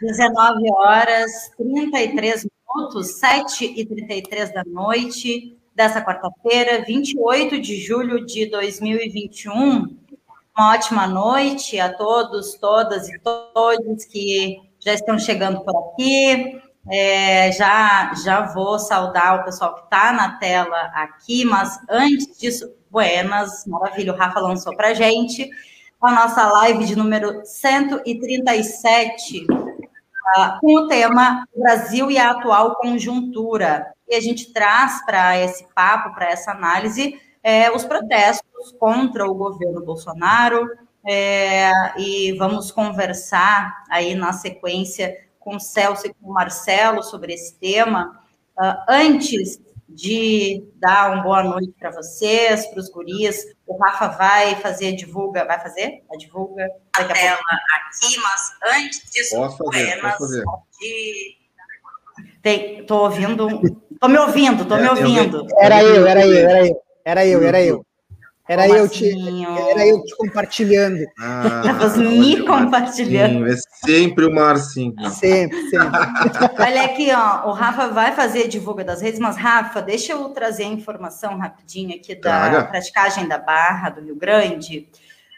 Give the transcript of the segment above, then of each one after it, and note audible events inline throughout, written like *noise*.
19 horas 33 minutos, 7 e 33 da noite dessa quarta-feira, 28 de julho de 2021. Uma ótima noite a todos, todas e todos que já estão chegando por aqui. É, já, já vou saudar o pessoal que está na tela aqui, mas antes disso, buenas, maravilha, o Rafa lançou para gente a nossa live de número 137 com o tema Brasil e a atual conjuntura. E a gente traz para esse papo, para essa análise, é, os protestos contra o governo Bolsonaro, é, e vamos conversar aí na sequência com o Celso e com o Marcelo sobre esse tema. Uh, antes de dar uma boa noite para vocês, para os guris. O Rafa vai fazer, divulga, vai fazer? A divulga a tela aqui, mas antes disso, posso fazer, posso fazer. De... Tem, tô ouvindo, tô me ouvindo, tô é, me ouvindo. Era eu, era eu, era eu, era eu, era eu. Era eu, te, era eu te compartilhando. Ah, me compartilhando. é sempre o Marcinho. Sempre, sempre. *laughs* Olha aqui, ó, o Rafa vai fazer divulga das redes, mas Rafa, deixa eu trazer a informação rapidinho aqui da Traga. praticagem da Barra do Rio Grande.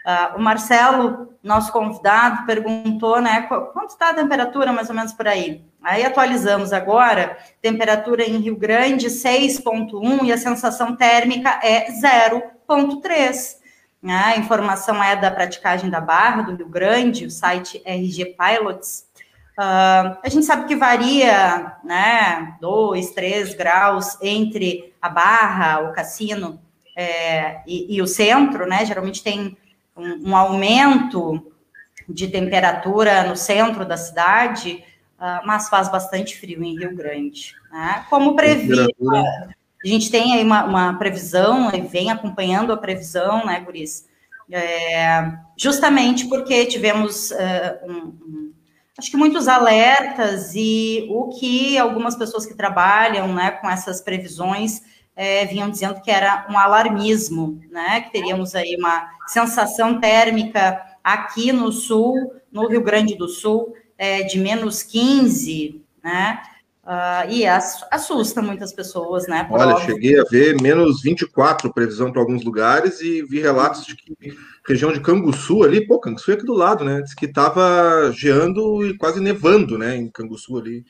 Uh, o Marcelo, nosso convidado, perguntou, né, quanto está a temperatura mais ou menos por aí? Aí atualizamos agora, temperatura em Rio Grande 6.1 e a sensação térmica é 0.3. Né? A informação é da praticagem da Barra, do Rio Grande, o site RG Pilots. Uh, a gente sabe que varia, né, 2, 3 graus entre a Barra, o cassino é, e, e, o centro, né, geralmente tem um, um aumento de temperatura no centro da cidade, uh, mas faz bastante frio em Rio Grande. Né? Como previsto, a gente tem aí uma, uma, previsão, e vem acompanhando a previsão, né, Guris? É, justamente porque tivemos uh, um, um, acho que muitos alertas e o que algumas pessoas que trabalham né, com essas previsões é, vinham dizendo que era um alarmismo, né? Que teríamos aí uma sensação térmica aqui no sul, no Rio Grande do Sul, é, de menos 15, né? Uh, e assusta muitas pessoas, né? Olha, óbvio. cheguei a ver menos 24 previsão para alguns lugares e vi relatos de que região de Canguçu ali, pô, Canguçu é aqui do lado, né? Diz que estava geando e quase nevando, né? Em Canguçu ali.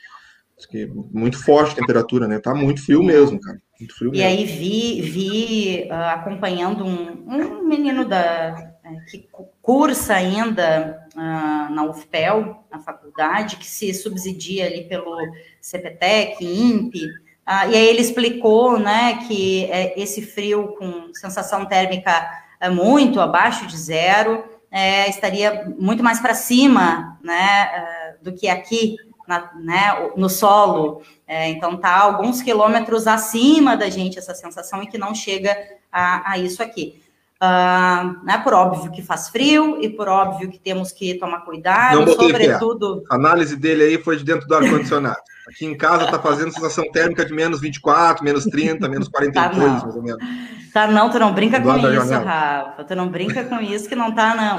Diz que muito forte a temperatura, né? Tá muito frio mesmo, cara. Muito frio e mesmo. aí vi, vi uh, acompanhando um, um menino da, que cursa ainda uh, na UFPEL, na faculdade, que se subsidia ali pelo CPTEC, INPE, uh, e aí ele explicou, né, que é, esse frio com sensação térmica é muito abaixo de zero, é, estaria muito mais para cima, né, uh, do que aqui, na, né, no solo, é, então tá alguns quilômetros acima da gente essa sensação e que não chega a, a isso aqui. Uh, né, por óbvio que faz frio e por óbvio que temos que tomar cuidado, Não sobretudo. A análise dele aí foi de dentro do ar-condicionado. Aqui em casa está fazendo sensação térmica de menos 24, menos 30, menos 42, tá mais ou menos. Tá não, tu não brinca do com isso, Rafa. Tu não brinca com isso que não tá, não.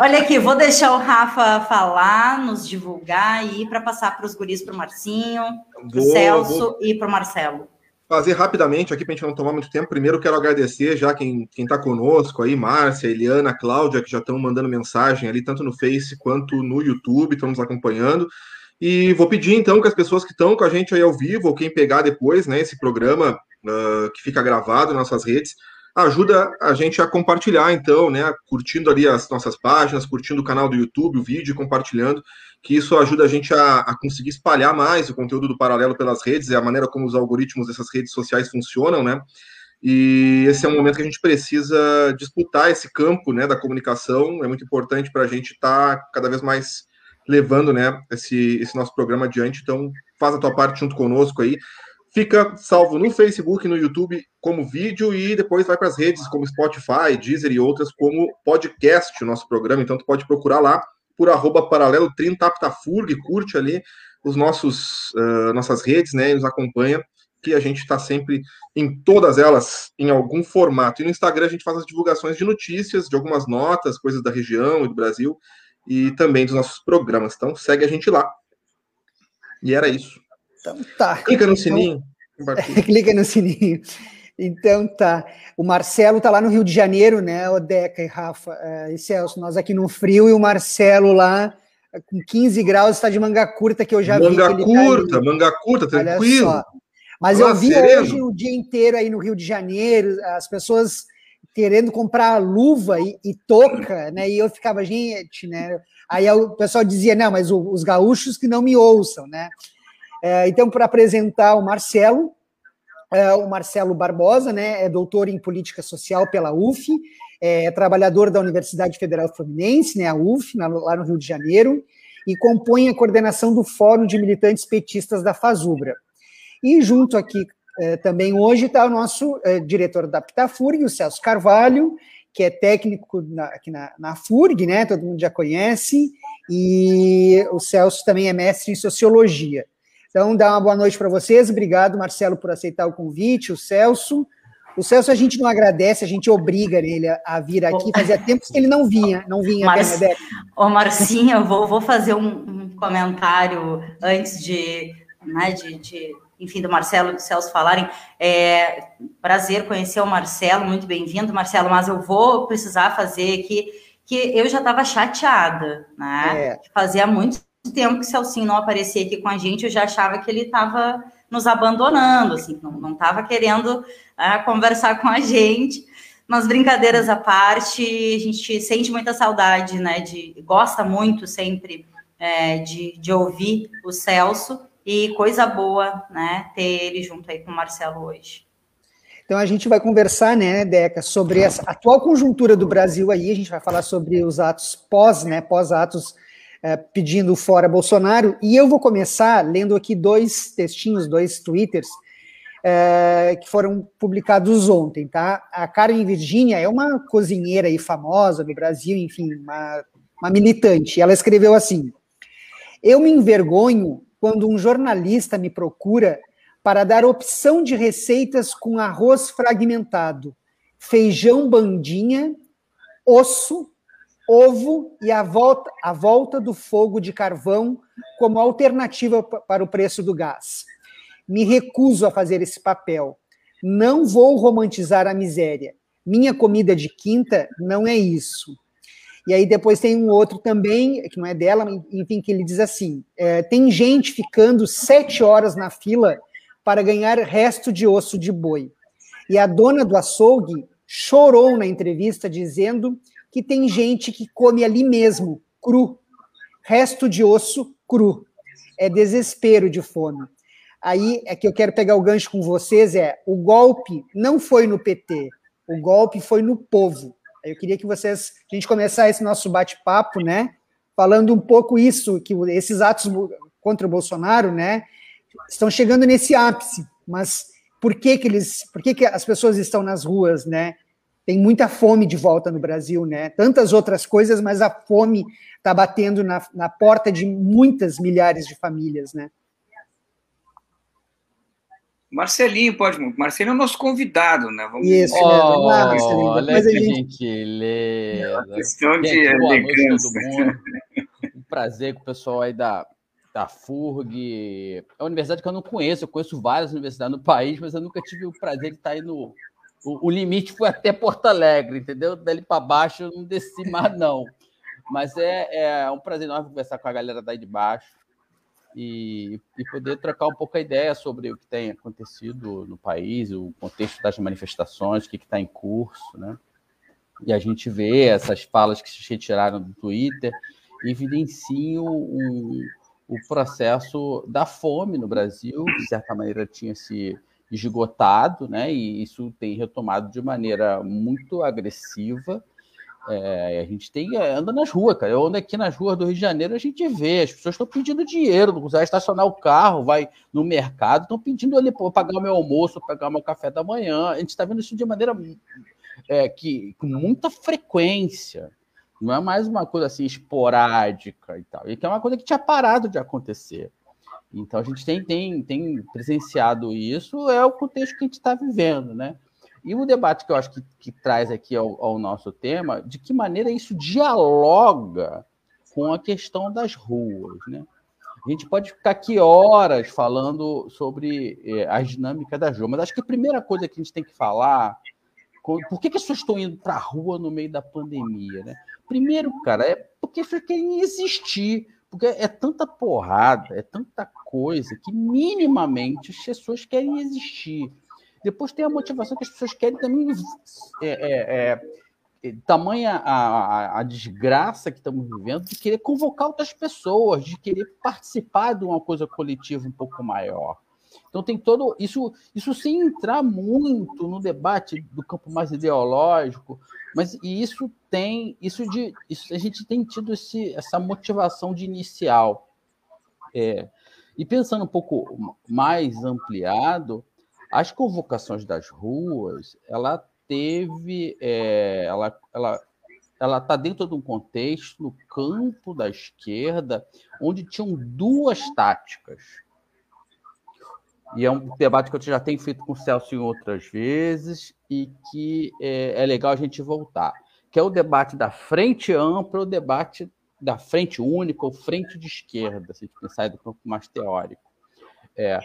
Olha aqui, vou deixar o Rafa falar, nos divulgar e para passar para os guris, para o Marcinho, para o Celso vou... e para o Marcelo fazer rapidamente aqui para a gente não tomar muito tempo. Primeiro, quero agradecer já quem está conosco aí, Márcia, Eliana, Cláudia, que já estão mandando mensagem ali, tanto no Face quanto no YouTube, estão nos acompanhando. E vou pedir então que as pessoas que estão com a gente aí ao vivo, ou quem pegar depois, né, esse programa uh, que fica gravado nas nossas redes, ajuda a gente a compartilhar, então, né, curtindo ali as nossas páginas, curtindo o canal do YouTube, o vídeo, compartilhando que isso ajuda a gente a, a, conseguir espalhar mais o conteúdo do Paralelo pelas redes, é a maneira como os algoritmos dessas redes sociais funcionam, né? E esse é um momento que a gente precisa disputar esse campo, né, da comunicação. É muito importante para a gente estar tá cada vez mais levando, né, esse, esse nosso programa adiante. Então, faz a tua parte junto conosco aí. Fica salvo no Facebook, no YouTube como vídeo e depois vai para as redes como Spotify, Deezer e outras como podcast o nosso programa. Então, tu pode procurar lá por arroba paralelo 30 Aptafurg, curte ali os nossos uh, nossas redes, né? E nos acompanha, que a gente está sempre em todas elas, em algum formato. E no Instagram a gente faz as divulgações de notícias, de algumas notas, coisas da região e do Brasil, e também dos nossos programas. Então segue a gente lá. E era isso. Então tá. Clica no sininho. *laughs* Clica no sininho. Então tá. O Marcelo tá lá no Rio de Janeiro, né, Odeca e Rafa é, e Celso. Nós aqui no frio e o Marcelo lá com 15 graus está de manga curta que eu já manga vi. Manga curta, tá manga curta, tranquilo. Mas eu vi sereno. hoje o dia inteiro aí no Rio de Janeiro, as pessoas querendo comprar luva e, e touca, né? E eu ficava, gente, né? Aí o pessoal dizia, não, mas o, os gaúchos que não me ouçam, né? É, então, para apresentar o Marcelo, é, o Marcelo Barbosa, né, é doutor em política social pela UF, é trabalhador da Universidade Federal Fluminense, né, a UF, lá no Rio de Janeiro, e compõe a coordenação do Fórum de Militantes Petistas da Fazubra. E junto aqui é, também hoje está o nosso é, diretor da Pitafurg, o Celso Carvalho, que é técnico na, aqui na, na FURG, né, todo mundo já conhece, e o Celso também é mestre em Sociologia. Então, dá uma boa noite para vocês. Obrigado, Marcelo, por aceitar o convite, o Celso. O Celso a gente não agradece, a gente obriga ele a vir aqui. Fazia tempo que ele não vinha, não vinha Mar... até Ô, Marcinha, eu vou, vou fazer um, um, comentário antes de, né, de, de, enfim, do Marcelo e do Celso falarem. É, prazer conhecer o Marcelo, muito bem-vindo, Marcelo, mas eu vou precisar fazer aqui que eu já estava chateada, né? É. Fazia muito tempo que Celcinho não aparecia aqui com a gente, eu já achava que ele estava nos abandonando, assim, não estava querendo uh, conversar com a gente. Mas brincadeiras à parte, a gente sente muita saudade, né? De, gosta muito sempre é, de, de ouvir o Celso e coisa boa, né? Ter ele junto aí com o Marcelo hoje. Então a gente vai conversar, né, Deca, sobre essa atual conjuntura do Brasil aí, a gente vai falar sobre os atos pós, né, pós-atos é, pedindo fora Bolsonaro. E eu vou começar lendo aqui dois textinhos, dois twitters, é, que foram publicados ontem, tá? A Karen Virginia é uma cozinheira aí famosa no Brasil, enfim, uma, uma militante. Ela escreveu assim: Eu me envergonho quando um jornalista me procura para dar opção de receitas com arroz fragmentado, feijão bandinha, osso ovo e a volta, a volta do fogo de carvão como alternativa para o preço do gás. Me recuso a fazer esse papel. Não vou romantizar a miséria. Minha comida de quinta não é isso. E aí depois tem um outro também, que não é dela, enfim, que ele diz assim: é, tem gente ficando sete horas na fila para ganhar resto de osso de boi. E a dona do açougue chorou na entrevista dizendo que tem gente que come ali mesmo, cru, resto de osso cru. É desespero de fome. Aí é que eu quero pegar o gancho com vocês é o golpe não foi no PT, o golpe foi no povo. Eu queria que vocês a gente começar esse nosso bate-papo, né, falando um pouco isso que esses atos contra o Bolsonaro, né, estão chegando nesse ápice, mas por que que eles, por que que as pessoas estão nas ruas, né? Tem muita fome de volta no Brasil, né? Tantas outras coisas, mas a fome está batendo na, na porta de muitas milhares de famílias, né? Marcelinho pode. Marcelinho é o nosso convidado, né? Vamos Isso, oh, né? Marcelinho. Olha que gente... gentileza. É uma questão de elegância. Um prazer com o pessoal aí da, da FURG. É uma universidade que eu não conheço, eu conheço várias universidades no país, mas eu nunca tive o prazer de estar aí no, o, o limite foi até Porto Alegre, entendeu? Dali para baixo eu não desci mais, não. Mas é, é um prazer enorme conversar com a galera daí de baixo e, e poder trocar um pouco a ideia sobre o que tem acontecido no país, o contexto das manifestações, o que está em curso, né? E a gente vê essas falas que se retiraram do Twitter evidenciam o, o processo da fome no Brasil, que de certa maneira tinha se esgotado, né? E isso tem retomado de maneira muito agressiva. É, a gente tem anda nas ruas, cara. Eu ando aqui nas ruas do Rio de Janeiro, a gente vê, as pessoas estão pedindo dinheiro, não consegue estacionar o carro, vai no mercado, estão pedindo ali para pagar o meu almoço, pagar o meu café da manhã. A gente está vendo isso de maneira é, que com muita frequência. Não é mais uma coisa assim esporádica e tal. E que é uma coisa que tinha parado de acontecer. Então a gente tem, tem, tem presenciado isso, é o contexto que a gente está vivendo, né? E o debate que eu acho que, que traz aqui ao, ao, nosso tema, de que maneira isso dialoga com a questão das ruas, né? A gente pode ficar aqui horas falando sobre eh, as dinâmicas das ruas, mas acho que a primeira coisa que a gente tem que falar, por que, que as pessoas estão indo para a rua no meio da pandemia, né? Primeiro, cara, é porque as pessoas querem existir, porque é tanta porrada, é tanta coisa que minimamente as pessoas querem existir. Depois tem a motivação que as pessoas querem também. É, é, é, tamanha a, a, a, desgraça que estamos vivendo de querer convocar outras pessoas, de querer participar de uma coisa coletiva um pouco maior. Então tem todo isso, isso sem entrar muito no debate do campo mais ideológico, mas isso tem isso de isso a gente tem tido esse, essa motivação de inicial. É, e pensando um pouco mais ampliado, as convocações das ruas, ela teve, é, ela, ela, ela está dentro de um contexto no campo da esquerda, onde tinham duas táticas e é um debate que eu já tenho feito com o Celso em outras vezes e que é, é legal a gente voltar, que é o debate da frente ampla, o debate da frente única ou frente de esquerda, se a gente pensar do campo mais teórico. É,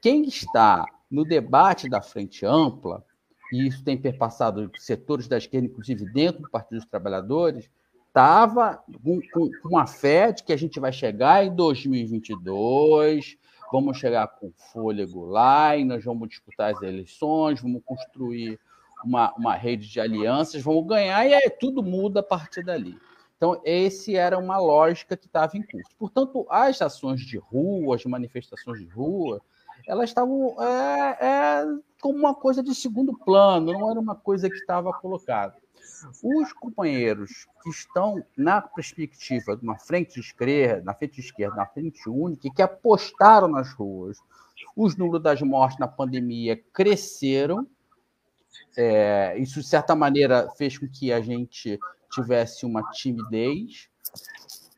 quem está no debate da frente ampla, e isso tem perpassado setores da esquerda, inclusive dentro do Partido dos Trabalhadores, estava com, com, com a fé de que a gente vai chegar em 2022 vamos chegar com fôlego lá e nós vamos disputar as eleições, vamos construir uma, uma rede de alianças, vamos ganhar e aí tudo muda a partir dali. Então, esse era uma lógica que estava em curso. Portanto, as ações de rua, as manifestações de rua, elas estavam é, é, como uma coisa de segundo plano, não era uma coisa que estava colocada. Os companheiros que estão na perspectiva de uma frente esquerda, na frente esquerda, na frente única, que apostaram nas ruas, os números das mortes na pandemia cresceram. É, isso, de certa maneira, fez com que a gente tivesse uma timidez.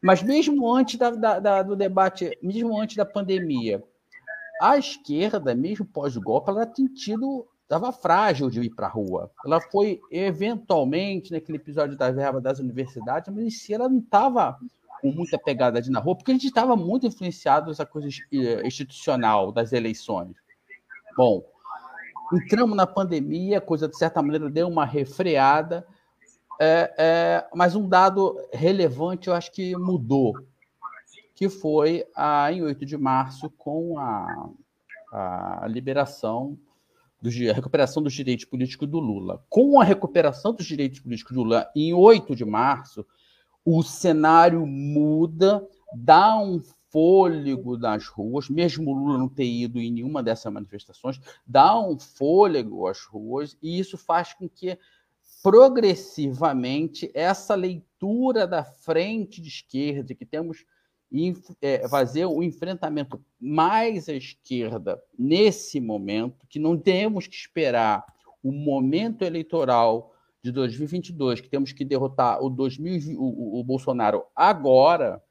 Mas mesmo antes da, da, da, do debate, mesmo antes da pandemia, a esquerda, mesmo pós-golpe, ela tem tido estava frágil de ir para a rua. Ela foi, eventualmente, naquele episódio da verba das universidades, mas em si ela não estava com muita pegada de na rua, porque a gente estava muito influenciado nessa coisa eh, institucional das eleições. Bom, entramos na pandemia, a coisa de certa maneira deu uma refreada, é, é, mas um dado relevante eu acho que mudou, que foi a, em 8 de março, com a, a liberação a recuperação dos direitos políticos do Lula. Com a recuperação dos direitos políticos do Lula em 8 de março, o cenário muda, dá um fôlego nas ruas, mesmo o Lula não ter ido em nenhuma dessas manifestações, dá um fôlego às ruas, e isso faz com que progressivamente essa leitura da frente de esquerda que temos é, fazer o enfrentamento mais à esquerda nesse momento, que não temos que esperar o momento eleitoral de 2022, que temos que derrotar o, 2000, o, o Bolsonaro agora,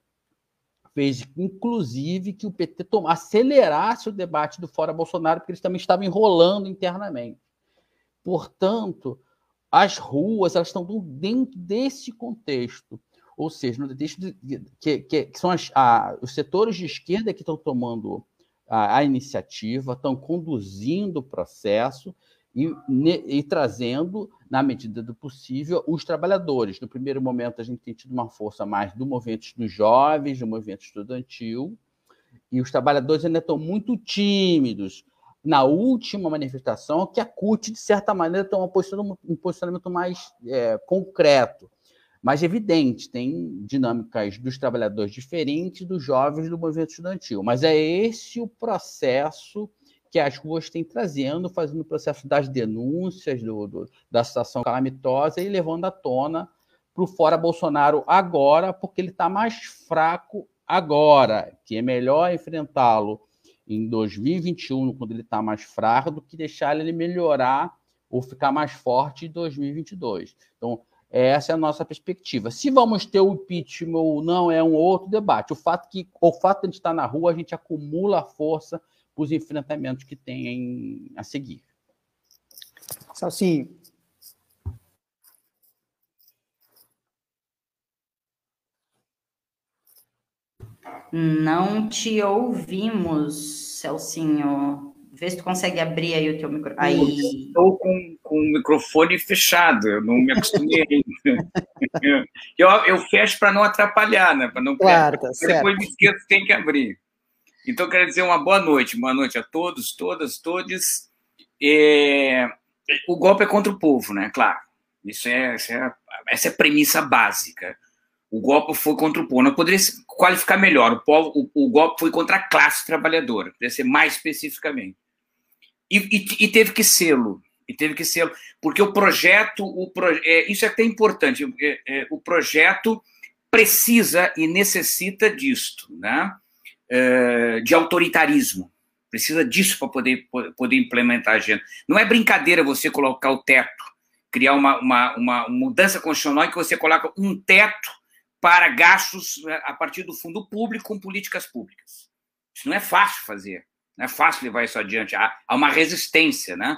fez inclusive que o PT acelerasse o debate do fora Bolsonaro, porque eles também estavam enrolando internamente. Portanto, as ruas elas estão dentro desse contexto ou seja, no contexto de, que, que, que, são as, a, os setores de esquerda que estão tomando a, a iniciativa, estão conduzindo o processo e, ne, e, trazendo, na medida do possível, os trabalhadores. No primeiro momento, a gente tem tido uma força mais do movimento dos jovens, do movimento estudantil, e os trabalhadores ainda estão muito tímidos. Na última manifestação, que a CUT, de certa maneira, tem um posicionamento, um posicionamento mais é, concreto mas evidente, tem dinâmicas dos trabalhadores diferentes dos jovens do movimento estudantil. Mas é esse o processo que as ruas têm trazendo, fazendo o processo das denúncias do, do, da situação calamitosa e levando à tona para o fora Bolsonaro agora, porque ele está mais fraco agora, que é melhor enfrentá-lo em 2021, quando ele está mais fraco, do que deixar ele melhorar ou ficar mais forte em 2022. Então, Essa é a nossa perspectiva. Se vamos ter o impeachment ou não é um outro debate. O fato que o fato de a gente estar na rua, a gente acumula força para os enfrentamentos que tem a seguir. Salsinho. Não te ouvimos, Celcinho. Vê se tu consegue abrir aí o teu microfone. Aí... Estou com, com o microfone fechado, eu não me acostumei ainda. *laughs* eu, eu fecho para não atrapalhar, né? Para não claro, tá Depois me esqueço tem que abrir. Então, quero dizer uma boa noite. Boa noite a todos, todas, todes. É... O golpe é contra o povo, né? Claro. Isso é, isso é, essa é a premissa básica. O golpe foi contra o povo. Não poderia qualificar melhor. O, povo, o, o golpe foi contra a classe trabalhadora, poderia ser mais especificamente. E, e, teve que sê-lo. E teve que ser porque o projeto, o pro, é, isso é até importante. É, é, o projeto precisa e necessita disto, né? É, de autoritarismo. Precisa disso para poder, poder implementar a agenda. Não é brincadeira você colocar o teto, criar uma, uma, uma mudança constitucional em que você coloca um teto para gastos né, a partir do fundo público com políticas públicas. Isso não é fácil fazer, não é fácil levar isso adiante. Há, uma resistência, né?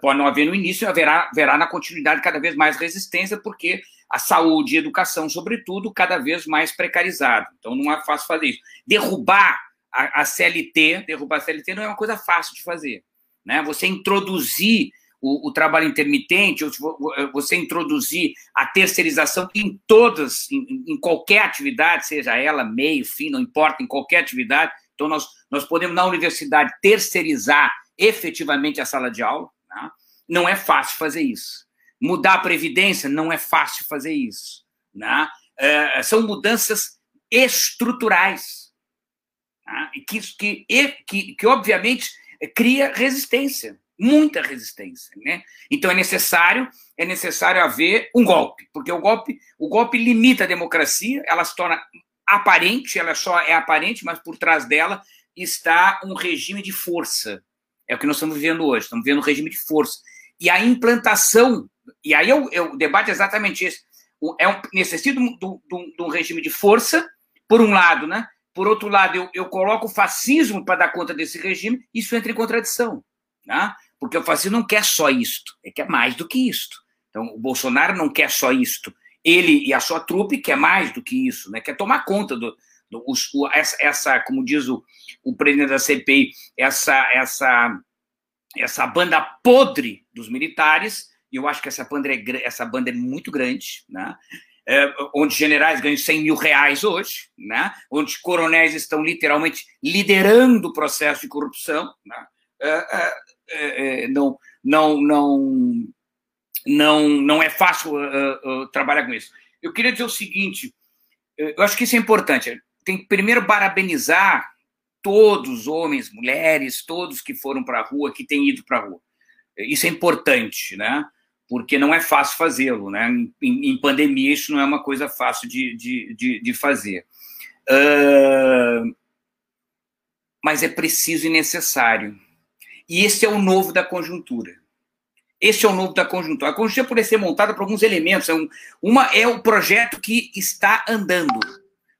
Pode não haver no início, haverá, haverá na continuidade cada vez mais resistência, porque a saúde e a educação, sobretudo, cada vez mais precarizado. Então não é fácil fazer isso. Derrubar a, a CLT, derrubar a CLT não é uma coisa fácil de fazer. Né? Você introduzir o, o, trabalho intermitente, você introduzir a terceirização em todas, em, em, qualquer atividade, seja ela meio, fim, não importa, em qualquer atividade. Então, nós, nós podemos, na universidade, terceirizar efetivamente a sala de aula. Né? Não é fácil fazer isso. Mudar a previdência não é fácil fazer isso. Né? É, são mudanças estruturais. Né? Que, que, que, que, obviamente, cria resistência muita resistência, né? Então é necessário é necessário haver um golpe, porque o golpe o golpe limita a democracia, ela se torna aparente, ela só é aparente, mas por trás dela está um regime de força. É o que nós estamos vivendo hoje, estamos vivendo um regime de força. E a implantação, e aí eu, eu, o debate é exatamente esse, é um, necessita de, um regime de força, por um lado, né? Por outro lado, eu, eu coloco o fascismo para dar conta desse regime, isso entra em contradição. Né? Porque o fascismo não quer só isto, ele quer mais do que isto. Então, o Bolsonaro não quer só isto. Ele e a sua trupe quer mais do que isso, né? quer tomar conta do, do os, o, essa, essa, como diz o, o presidente da CPI, essa, essa, essa banda podre dos militares, e eu acho que essa banda é, essa banda é muito grande, né? É, onde generais ganham 100 mil reais hoje, né? onde coronéis estão literalmente liderando o processo de corrupção. Né? É, é, é, é, não, não, não, não, não é fácil uh, uh, trabalhar com isso. Eu queria dizer o seguinte: eu acho que isso é importante. Tem que primeiro parabenizar todos, homens, mulheres, todos que foram para a rua, que têm ido para a rua. Isso é importante, né? Porque não é fácil fazê-lo, né? Em, em, pandemia, isso não é uma coisa fácil de, de, de, de fazer. Uh, mas é preciso e necessário. E esse é o novo da conjuntura. Esse é o novo da conjuntura. A conjuntura pode ser montada por alguns elementos. É um, uma é o projeto que está andando.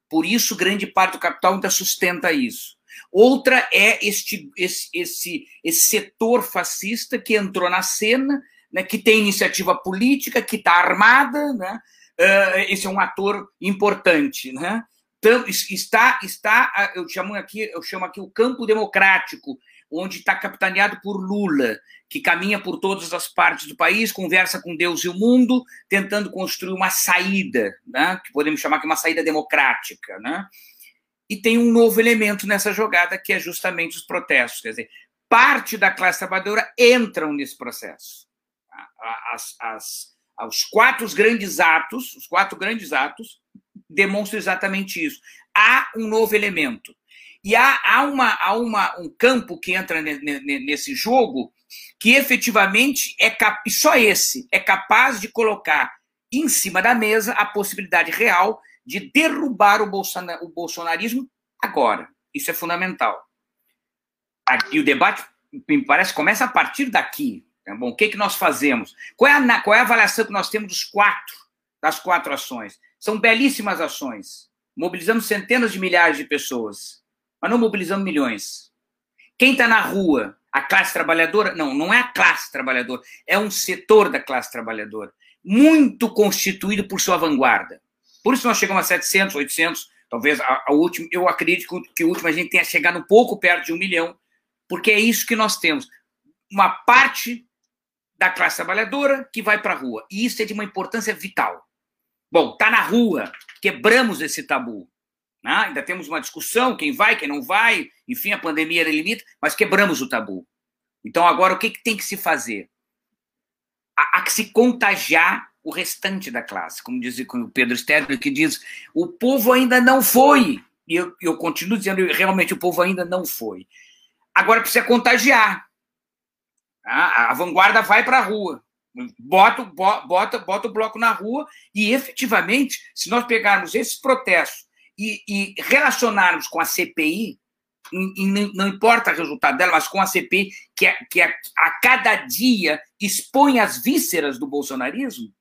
Por isso, grande parte do capital ainda sustenta isso. Outra é este, esse, esse, esse setor fascista que entrou na cena, né, que tem iniciativa política, que está armada. Né? Uh, esse é um ator importante. Né? Então, está, está, eu chamo aqui, eu chamo aqui o campo democrático, onde está capitaneado por Lula, que caminha por todas as partes do país, conversa com Deus e o mundo, tentando construir uma saída, né? que podemos chamar de uma saída democrática. Né? E tem um novo elemento nessa jogada, que é justamente os protestos. Quer dizer, parte da classe trabalhadora entram nesse processo. As, as, os quatro grandes atos, os quatro grandes atos, demonstram exatamente isso. Há um novo elemento e há, há, uma, há uma, um campo que entra nesse jogo que efetivamente é cap... só esse é capaz de colocar em cima da mesa a possibilidade real de derrubar o, o bolsonarismo agora. Isso é fundamental. E o debate, me parece, começa a partir daqui. Tá bom? O que, é que nós fazemos? Qual é, a, qual é a avaliação que nós temos dos quatro das quatro ações. São belíssimas ações. Mobilizamos centenas de milhares de pessoas, mas não mobilizamos milhões. Quem está na rua, a classe trabalhadora? Não, não é a classe trabalhadora, é um setor da classe trabalhadora, muito constituído por sua vanguarda. Por isso nós chegamos a 700, 800, talvez a, a última, eu acredito que o último a gente tenha chegado um pouco perto de um milhão, porque é isso que nós temos. Uma parte da classe trabalhadora que vai para a rua. E isso é de uma importância vital. Bom, está na rua, quebramos esse tabu. Né? Ainda temos uma discussão, quem vai, quem não vai, enfim, a pandemia limita, mas quebramos o tabu. Então, agora, o que, que tem que se fazer? Há, que se contagiar o restante da classe, como diz o Pedro Stedler, que diz, o povo ainda não foi. E eu, eu continuo dizendo, realmente, o povo ainda não foi. Agora precisa contagiar. A, a vanguarda vai para a rua, bota, bota, bota o bloco na rua e, efetivamente, se nós pegarmos esses protestos e, e relacionarmos com a CPI, não importa o resultado dela, mas com a CPI, que, é, que é, a cada dia expõe as vísceras do bolsonarismo,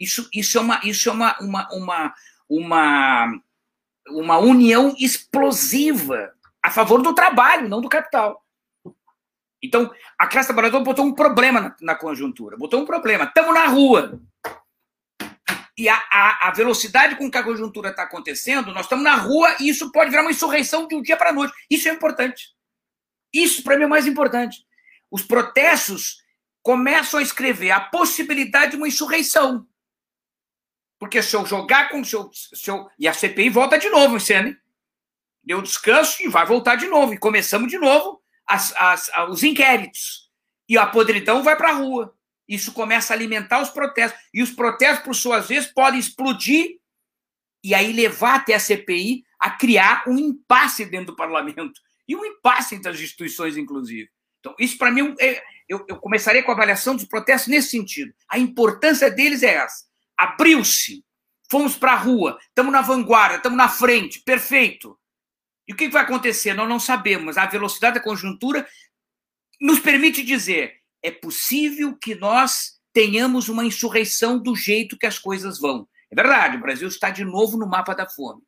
isso, isso é, uma, isso é uma, uma, uma, uma, uma união explosiva a favor do trabalho, não do capital. Então, a classe trabalhadora botou um problema na, na conjuntura, botou um problema. Estamos na rua. E a, a, a, velocidade com que a conjuntura está acontecendo, nós estamos na rua e isso pode virar uma insurreição de um dia para a noite. Isso é importante. Isso, para mim, é mais importante. Os protestos começam a escrever a possibilidade de uma insurreição. Porque se eu jogar com o seu, seu. E a CPI volta de novo cena. Deu descanso e vai voltar de novo. E começamos de novo as, as, os inquéritos. E a podridão vai para a rua. Isso começa a alimentar os protestos. E os protestos, por suas vezes, podem explodir e aí levar até a CPI a criar um impasse dentro do parlamento. E um impasse entre as instituições, inclusive. Então, isso para mim, é, eu, eu começaria com a avaliação dos protestos nesse sentido. A importância deles é essa. Abriu-se, fomos para a rua, estamos na vanguarda, estamos na frente, perfeito. E o que vai acontecer? Nós não sabemos. A velocidade da conjuntura nos permite dizer: é possível que nós tenhamos uma insurreição do jeito que as coisas vão. É verdade, o Brasil está de novo no mapa da fome.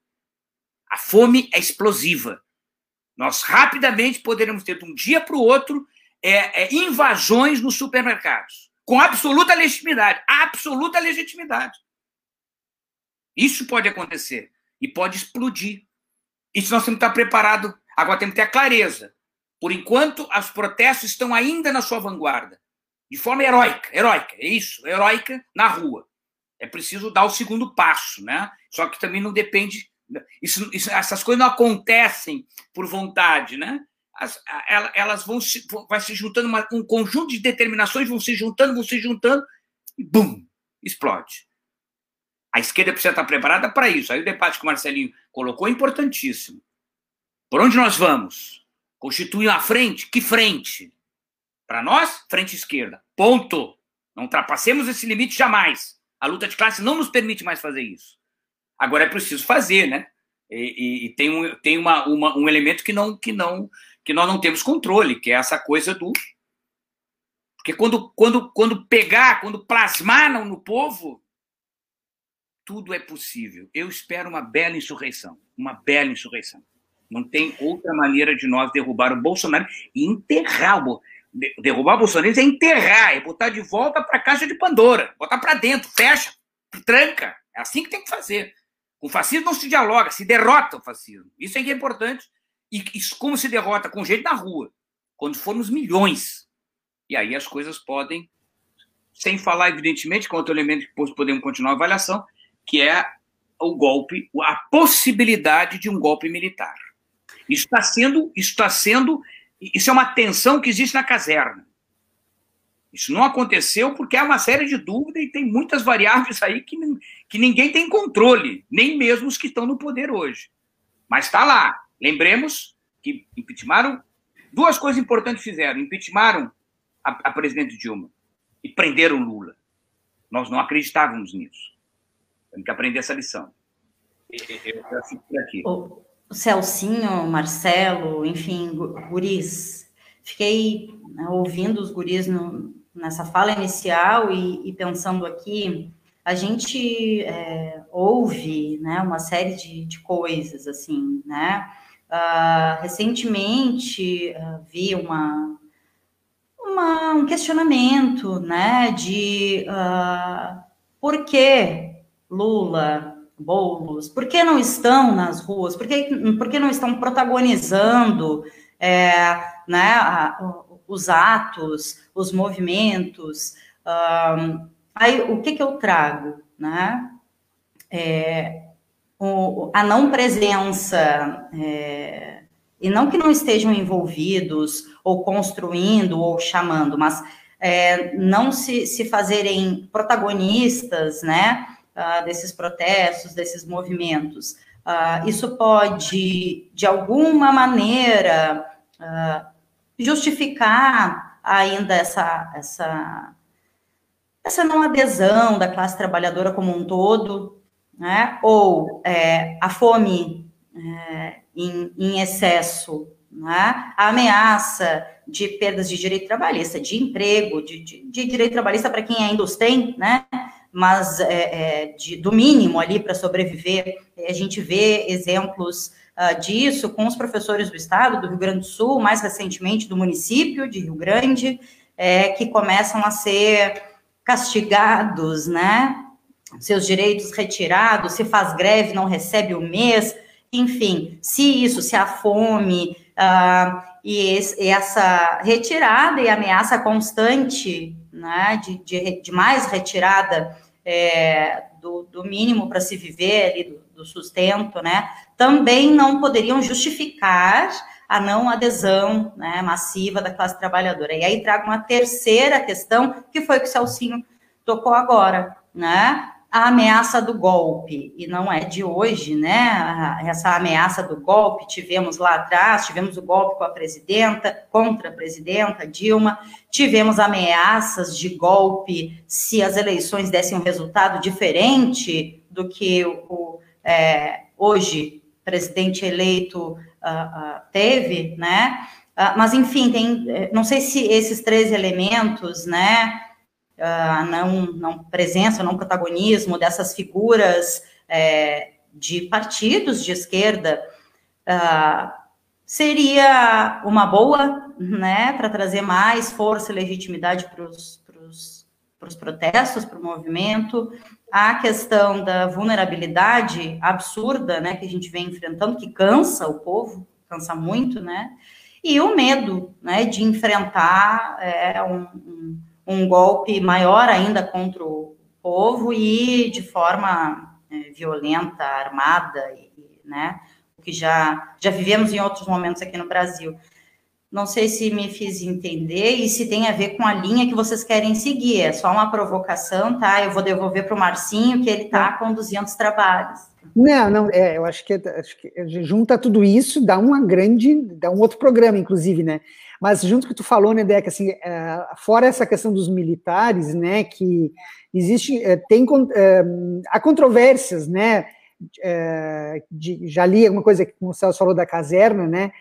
A fome é explosiva. Nós rapidamente poderemos ter, de um dia para o outro, é, é, invasões nos supermercados, com absoluta legitimidade. Absoluta legitimidade. Isso pode acontecer e pode explodir. Isso nós temos que estar preparados. Agora temos que ter a clareza. Por enquanto, os protestos estão ainda na sua vanguarda. De forma heróica, heróica, é isso, heróica na rua. É preciso dar o segundo passo, né? Só que também não depende. Isso, isso, essas coisas não acontecem por vontade, né? As, elas vão se, vai se juntando, uma, um conjunto de determinações vão se juntando, vão se juntando, e bum, explode. A esquerda precisa estar preparada para isso. Aí o debate que o Marcelinho colocou é importantíssimo. Por onde nós vamos? Constituir uma frente? Que frente? Para nós, frente esquerda. Ponto. Não ultrapassemos esse limite jamais. A luta de classe não nos permite mais fazer isso. Agora é preciso fazer, né? E, e, e tem, um, tem uma, uma, um elemento que não, que não que nós não temos controle, que é essa coisa do porque quando, quando, quando pegar, quando plasmar no povo, tudo é possível. Eu espero uma bela insurreição, uma bela insurreição. Não tem outra maneira de nós derrubar o Bolsonaro e enterrar o derrubar o Bolsonaro é enterrar, é botar de volta para a caixa de Pandora, botar para dentro, fecha, tranca. É assim que tem que fazer. Com o fascismo não se dialoga, se derrota o fascismo. Isso é que é importante. E como se derrota? Com gente na rua, quando formos milhões. E aí as coisas podem, sem falar, evidentemente, com outro elemento que podemos continuar a avaliação, que é o golpe, a possibilidade de um golpe militar. Isso está sendo, isso está sendo, isso é uma tensão que existe na caserna. Isso não aconteceu porque há uma série de dúvidas e tem muitas variáveis aí que, que ninguém tem controle, nem mesmo os que estão no poder hoje. Mas está lá. Lembremos que impeachmentaram, duas coisas importantes fizeram. Impeachmentaram a, a presidente Dilma e prenderam Lula. Nós não acreditávamos nisso. Temos que aprender essa lição. Eu já fico por aqui. O, Celcinho, Marcelo, enfim, guris. Fiquei né, ouvindo os guris no, nessa fala inicial e, e pensando aqui a gente é, ouve né, uma série de, de coisas, assim, né? Uh, recentemente uh, vi uma, uma, um questionamento, né, de uh, por que Lula, Boulos, por que não estão nas ruas, por que, por que não estão protagonizando é, né, a, os atos, os movimentos, aí o que, que eu trago, né, é, o, a não presença, é, e não que não estejam envolvidos, ou construindo, ou chamando, mas é, não se, se fazerem protagonistas, né, uh, desses protestos, desses movimentos. Uh, isso pode, de alguma maneira, uh, justificar ainda essa, essa, essa não adesão da classe trabalhadora como um todo, né? ou é, a fome é, em, em, excesso, né? a ameaça de perdas de direito trabalhista, de emprego, de, de, de direito trabalhista para quem ainda os tem, né? Mas é, é, de, do mínimo ali para sobreviver. A gente vê exemplos uh, disso com os professores do estado, do Rio Grande do Sul, mais recentemente do município de Rio Grande, é, que começam a ser castigados, né? seus direitos retirados, se faz greve, não recebe o mês, enfim, se isso, se a fome uh, e, e, essa retirada e ameaça constante né, de, de, de mais retirada é, do, do, mínimo para se viver ali, do, do sustento, né, também não poderiam justificar a não adesão né, massiva da classe trabalhadora. E aí trago uma terceira questão, que foi que o Celcinho tocou agora, né? A ameaça do golpe, e não é de hoje, né? Essa ameaça do golpe, tivemos lá atrás, tivemos o golpe com a presidenta, contra a presidenta Dilma, tivemos ameaças de golpe se as eleições dessem um resultado diferente do que o é, hoje presidente eleito uh, uh, teve, né? Uh, mas enfim, tem, eh, não sei se esses três elementos, né? A não, não presença, não protagonismo dessas figuras é, de partidos de esquerda uh, seria uma boa, né, para trazer mais força e legitimidade para os protestos, para o movimento. A questão da vulnerabilidade absurda, né, que a gente vem enfrentando, que cansa o povo, cansa muito, né, e o medo, né, de enfrentar é, um, um um golpe maior ainda contra o povo e de forma é, violenta, armada, e, né, o que já, já vivemos em outros momentos aqui no Brasil. Não sei se me fiz entender e se tem a ver com a linha que vocês querem seguir. É só uma provocação, tá? Eu vou devolver para o Marcinho, que ele está conduzindo os trabalhos. Não, não, é, eu acho que, acho que junta tudo isso, dá uma grande, dá um outro programa, inclusive, né? Mas junto que tu falou, né, Deca, assim, é, fora essa questão dos militares, né, que existe, é, tem, é, há controvérsias, né, é, de, já li alguma coisa que o Celso falou da caserna, né,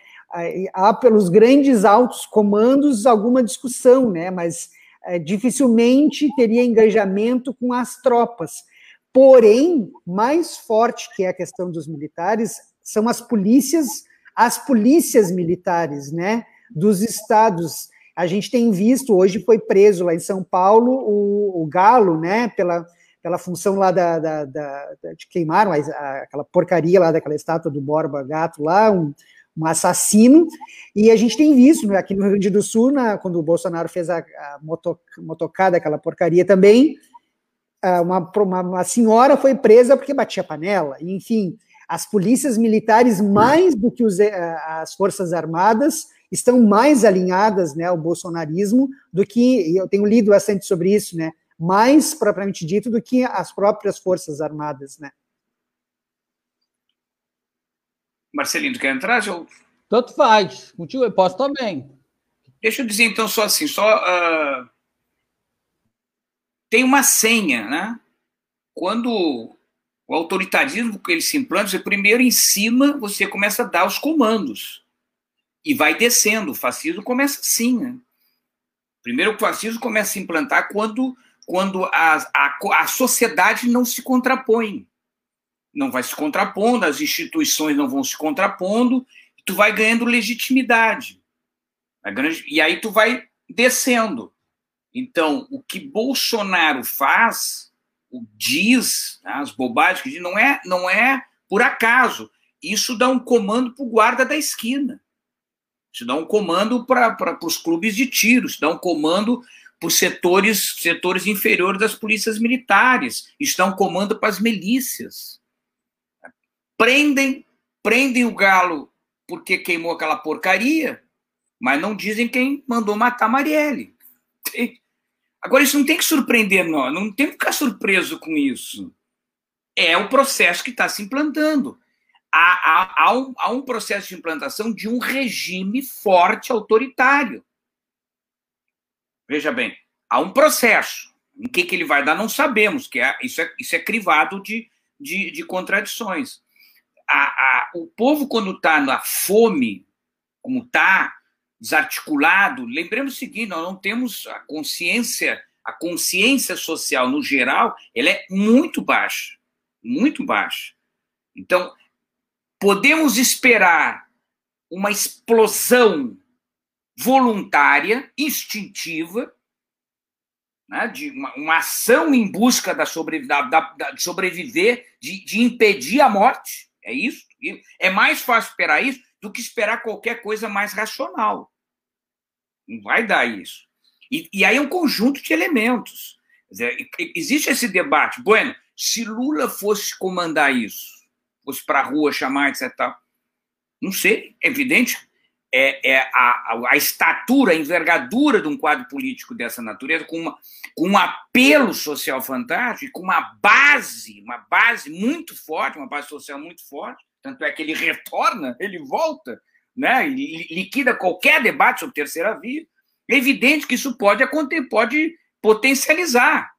há pelos grandes altos comandos alguma discussão, né, mas é, dificilmente teria engajamento com as tropas. Porém, mais forte que é a questão dos militares são as polícias, as polícias militares, né, dos estados. A gente tem visto, hoje foi preso lá em São Paulo o, o Galo, né, pela, pela função lá da, da, da de queimaram a, aquela porcaria lá daquela estátua do Borba Gato lá, um, um assassino, e a gente tem visto né, aqui no Rio Grande do Sul, na, quando o Bolsonaro fez a, a moto, motocada, aquela porcaria também, uma, uma, uma, senhora foi presa porque batia panela, enfim, as polícias militares, mais do que os, as forças armadas, estão mais alinhadas né, ao bolsonarismo do que, e eu tenho lido bastante sobre isso, né, mais propriamente dito do que as próprias forças armadas, né. Marcelino, quer entrar? Eu... Tanto faz. Contigo eu posso também. Deixa eu dizer então só assim, só uh... tem uma senha, né? Quando o autoritarismo que ele se implanta, você primeiro em cima você começa a dar os comandos e vai descendo. O fascismo começa assim. Né? Primeiro, o fascismo começa a se implantar quando quando a, a, a sociedade não se contrapõe. Não vai se contrapondo, as instituições não vão se contrapondo, tu vai ganhando legitimidade. E aí tu vai descendo. Então, o que Bolsonaro faz, o diz, né, as bobagens que diz, não é, não é por acaso. Isso dá um comando para o guarda da esquina. Isso dá um comando para os clubes de tiro, isso dá um comando para os setores, setores inferiores das polícias militares, isso dá um comando para as milícias. Prendem, prendem o galo porque queimou aquela porcaria, mas não dizem quem mandou matar Marielle. Agora, isso não tem que surpreender nós, não tem que ficar surpreso com isso. É o processo que está se implantando. Há, há, há, um, há um processo de implantação de um regime forte autoritário. Veja bem, há um processo. Em que, que ele vai dar, não sabemos, que é, isso, é, isso é crivado de, de, de contradições. A, a, o povo, quando está na fome, como está, desarticulado. Lembremos o seguinte: nós não temos a consciência, a consciência social no geral, ela é muito baixa, muito baixa. Então, podemos esperar uma explosão voluntária, instintiva, né, de uma, uma, ação em busca da, de sobreviver, de, de impedir a morte. É isso. É mais fácil esperar isso do que esperar qualquer coisa mais racional. Não vai dar isso. E, e aí é um conjunto de elementos. Dizer, existe esse debate. Bueno, se Lula fosse comandar isso, fosse para a rua chamar, etc. Não sei, é evidente. É, é a, a, estatura, a envergadura de um quadro político dessa natureza, com, uma, com um apelo social fantástico, com uma base, uma base muito forte, uma base social muito forte, tanto é que ele retorna, ele volta, né, e liquida qualquer debate sobre terceira via. É evidente que isso pode acontecer, pode potencializar.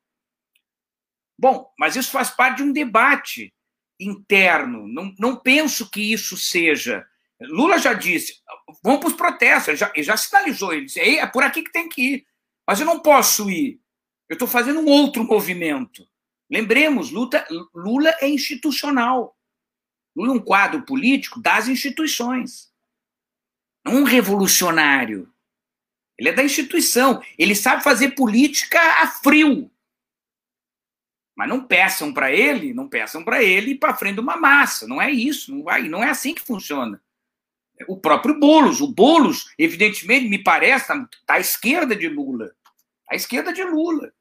Bom, mas isso faz parte de um debate interno. Não, não penso que isso seja. Lula já disse: vamos para os protestos, ele já, ele já sinalizou, ele disse: é por aqui que tem que ir. Mas eu não posso ir. Eu estou fazendo um outro movimento. Lembremos, Lula, Lula é institucional. Lula é um quadro político das instituições. Não um revolucionário. Ele é da instituição. Ele sabe fazer política a frio. Mas não peçam para ele, não peçam para ele ir para frente uma massa. Não é isso, não vai, não é assim que funciona. O próprio Bolos, o Bolos, evidentemente, me parece, está tá à esquerda de Lula. À esquerda de Lula.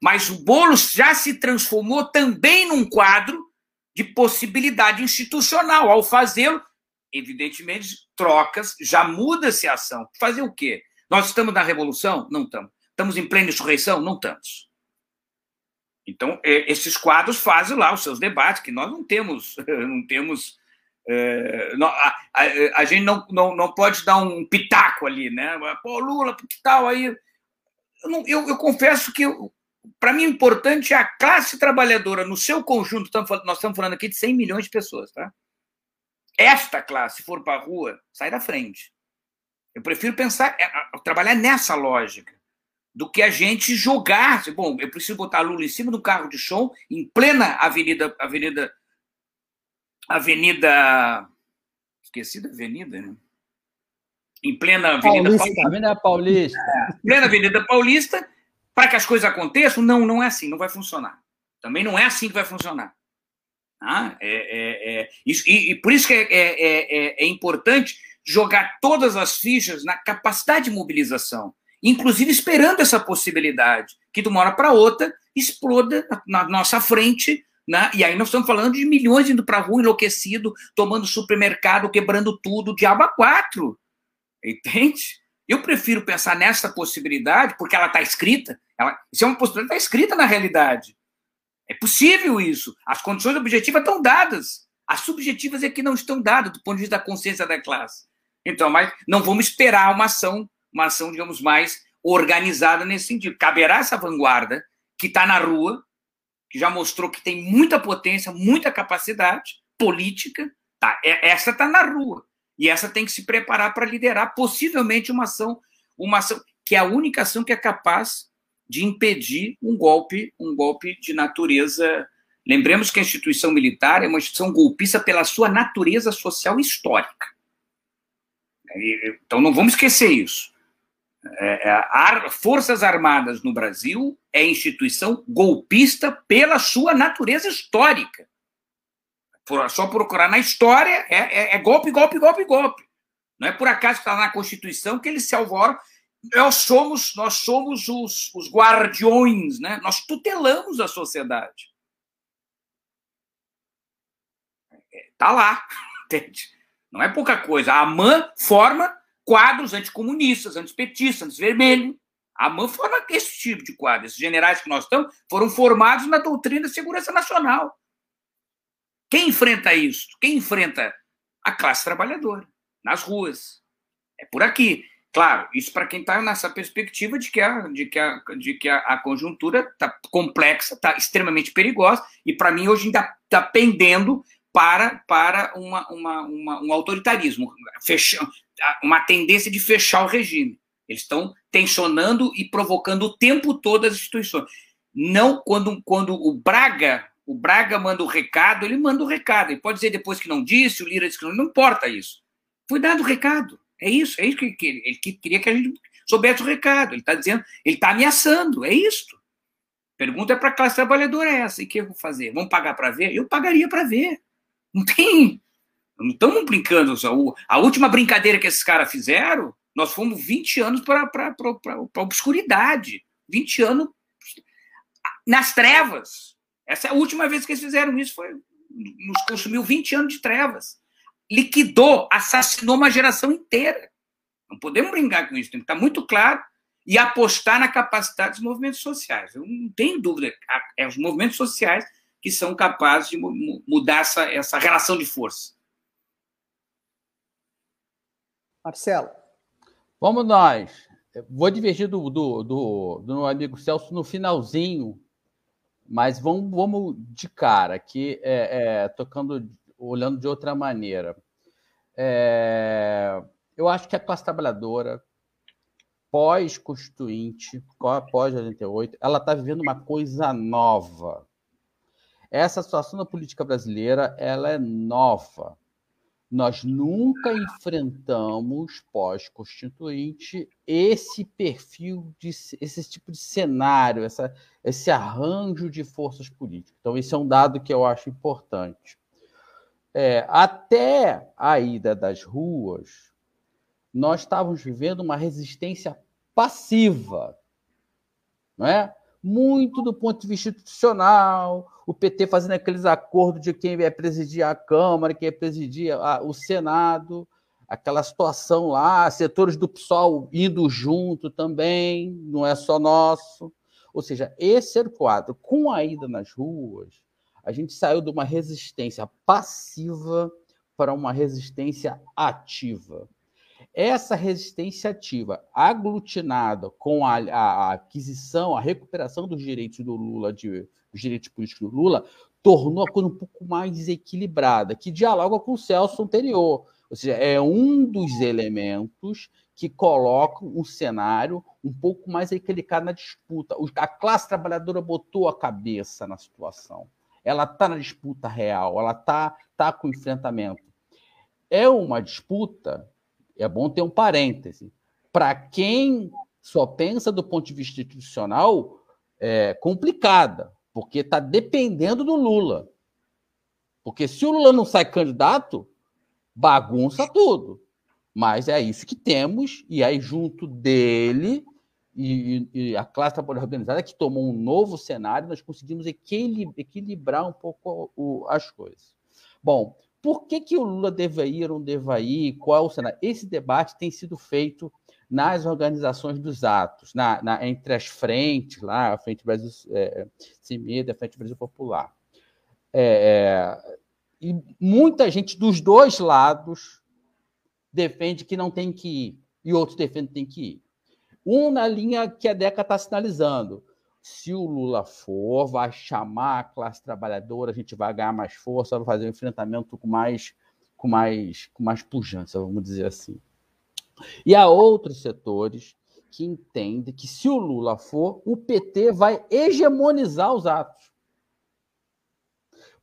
Mas o Bolos já se transformou também num quadro de possibilidade institucional. Ao fazê-lo, evidentemente, trocas, já muda-se a ação. Fazer o quê? Nós estamos na revolução? Não estamos. Estamos em plena insurreição? Não estamos. Então, é, esses quadros fazem lá os seus debates, que nós não temos, *laughs* não temos. É, não, a, a, a, gente não, não, não pode dar um pitaco ali, né? Pô, Lula, que tal aí? Eu, não, eu, eu confesso que para mim, importante é a classe trabalhadora no seu conjunto. Nós estamos falando aqui de 100 milhões de pessoas, tá? Esta classe, se for para a rua, sai da frente. Eu prefiro pensar, é, trabalhar nessa lógica, do que a gente jogar. Bom, eu preciso botar Lula em cima do carro de som, em plena avenida. Avenida. Avenida. Esqueci da avenida, né? Em plena Avenida Paulista. Paulista. Avenida Paulista. É, plena Avenida Paulista para que as coisas aconteçam, não, não é assim, não vai funcionar. Também não é assim que vai funcionar. Ah, é, é, é, isso, e, e, por isso que é, é, é, importante jogar todas as fichas na capacidade de mobilização, inclusive esperando essa possibilidade, que de uma hora para outra exploda na, nossa frente né? E aí nós estamos falando de milhões indo para a rua enlouquecido, tomando supermercado, quebrando tudo, diabo a quatro. Entende? Eu prefiro pensar nessa possibilidade, porque ela está escrita, ela, isso é uma possibilidade que está escrita na realidade. É possível isso. As condições objetivas estão dadas. As subjetivas é que não estão dadas do ponto de vista da consciência da classe. Então, mas não vamos esperar uma ação, uma ação, digamos, mais organizada nesse sentido. Caberá essa vanguarda que está na rua, que já mostrou que tem muita potência, muita capacidade política. Tá, essa está na rua. E essa tem que se preparar para liderar possivelmente uma ação, uma ação que é a única ação que é capaz de impedir um golpe, um golpe de natureza. Lembremos que a instituição militar é uma instituição golpista pela sua natureza social histórica. Então não vamos esquecer isso. É, é Forças Armadas no Brasil é instituição golpista pela sua natureza histórica. Por, só procurar na história é, é, é, golpe, golpe, golpe, golpe. Não é por acaso que está na Constituição que eles se alvoram. Nós somos, nós somos os, os guardiões, né? nós tutelamos a sociedade. Está lá, *laughs* entende? Não é pouca coisa. A AMAN forma quadros anticomunistas, antipetistas, antivermelho. A AMAN forma esse tipo de quadro. Esses generais que nós estamos foram formados na doutrina de segurança nacional. Quem enfrenta isso? Quem enfrenta a classe trabalhadora nas ruas? É por aqui. Claro, isso para quem está nessa perspectiva de que a, de que a, de que a, a conjuntura está complexa, está extremamente perigosa, e para mim hoje ainda está pendendo para, para uma, uma, uma, um autoritarismo, uma tendência de fechar o regime. Eles estão tensionando e provocando o tempo todo as instituições. Não quando, quando o Braga, o Braga manda o recado, ele manda o recado. Ele pode dizer depois que não disse, o Lira disse que não, não importa isso. Foi dado o recado. É isso, é isso que, que ele, ele queria que a gente soubesse o recado. Ele está dizendo, ele está ameaçando, é isso. Pergunta é para a classe trabalhadora é essa. E o que eu vou fazer? Vamos pagar para ver? Eu pagaria para ver. Não tem. Não estamos brincando. A última brincadeira que esses caras fizeram, nós fomos 20 anos para a obscuridade. 20 anos nas trevas. Essa é a última vez que eles fizeram isso. Foi, nos consumiu 20 anos de trevas. Liquidou, assassinou uma geração inteira. Não podemos brincar com isso, tem que estar muito claro e apostar na capacidade dos movimentos sociais. Eu não tenho dúvida, é os movimentos sociais que são capazes de mudar essa, essa relação de força. Marcelo. Vamos nós. Vou divergir do, do, do, do meu amigo Celso no finalzinho, mas vamos, vamos de cara aqui, é, é, tocando, olhando de outra maneira. É, eu acho que a classe trabalhadora, pós-constituinte, pós-88, ela está vivendo uma coisa nova. Essa situação da política brasileira ela é nova. Nós nunca enfrentamos pós-constituinte esse perfil de esse tipo de cenário, essa, esse arranjo de forças políticas. Então, esse é um dado que eu acho importante. É, até a ida das ruas, nós estávamos vivendo uma resistência passiva, não é? muito do ponto de vista institucional, o PT fazendo aqueles acordos de quem vai presidir a Câmara, quem vai presidir a, o Senado, aquela situação lá, setores do PSOL indo junto também, não é só nosso. Ou seja, esse era o quadro. Com a ida nas ruas, a gente saiu de uma resistência passiva para uma resistência ativa. Essa resistência ativa, aglutinada com a, a, aquisição, a recuperação dos direitos do Lula, de, dos direitos políticos do Lula, tornou a coisa um pouco mais equilibrada, que dialoga com o Celso anterior. Ou seja, é um dos elementos que colocam um cenário um pouco mais equilibrado na disputa. A classe trabalhadora botou a cabeça na situação. Ela está na disputa real, ela está tá com enfrentamento. É uma disputa é bom ter um parêntese. Para quem só pensa do ponto de vista institucional, é complicada, porque está dependendo do Lula. Porque se o Lula não sai candidato, bagunça tudo. Mas é isso que temos, e aí, junto dele e, e a classe trabalhadora organizada, que tomou um novo cenário, nós conseguimos equilibrar um pouco o, as coisas. Bom, por que, que o Lula deve ir ou não deve ir? Qual o cenário? Esse debate tem sido feito nas organizações dos atos, na, na entre as frentes, lá, a Frente Brasil é, a Frente Brasil Popular. É, é, e muita gente dos dois lados defende que não tem que ir, e outros defendem que tem que ir. Um na linha que a DECA está sinalizando se o Lula for, vai chamar a classe trabalhadora, a gente vai ganhar mais força, vai fazer um enfrentamento com mais, com mais, com mais pujança, vamos dizer assim. E há outros setores que entende que se o Lula for, o PT vai hegemonizar os atos.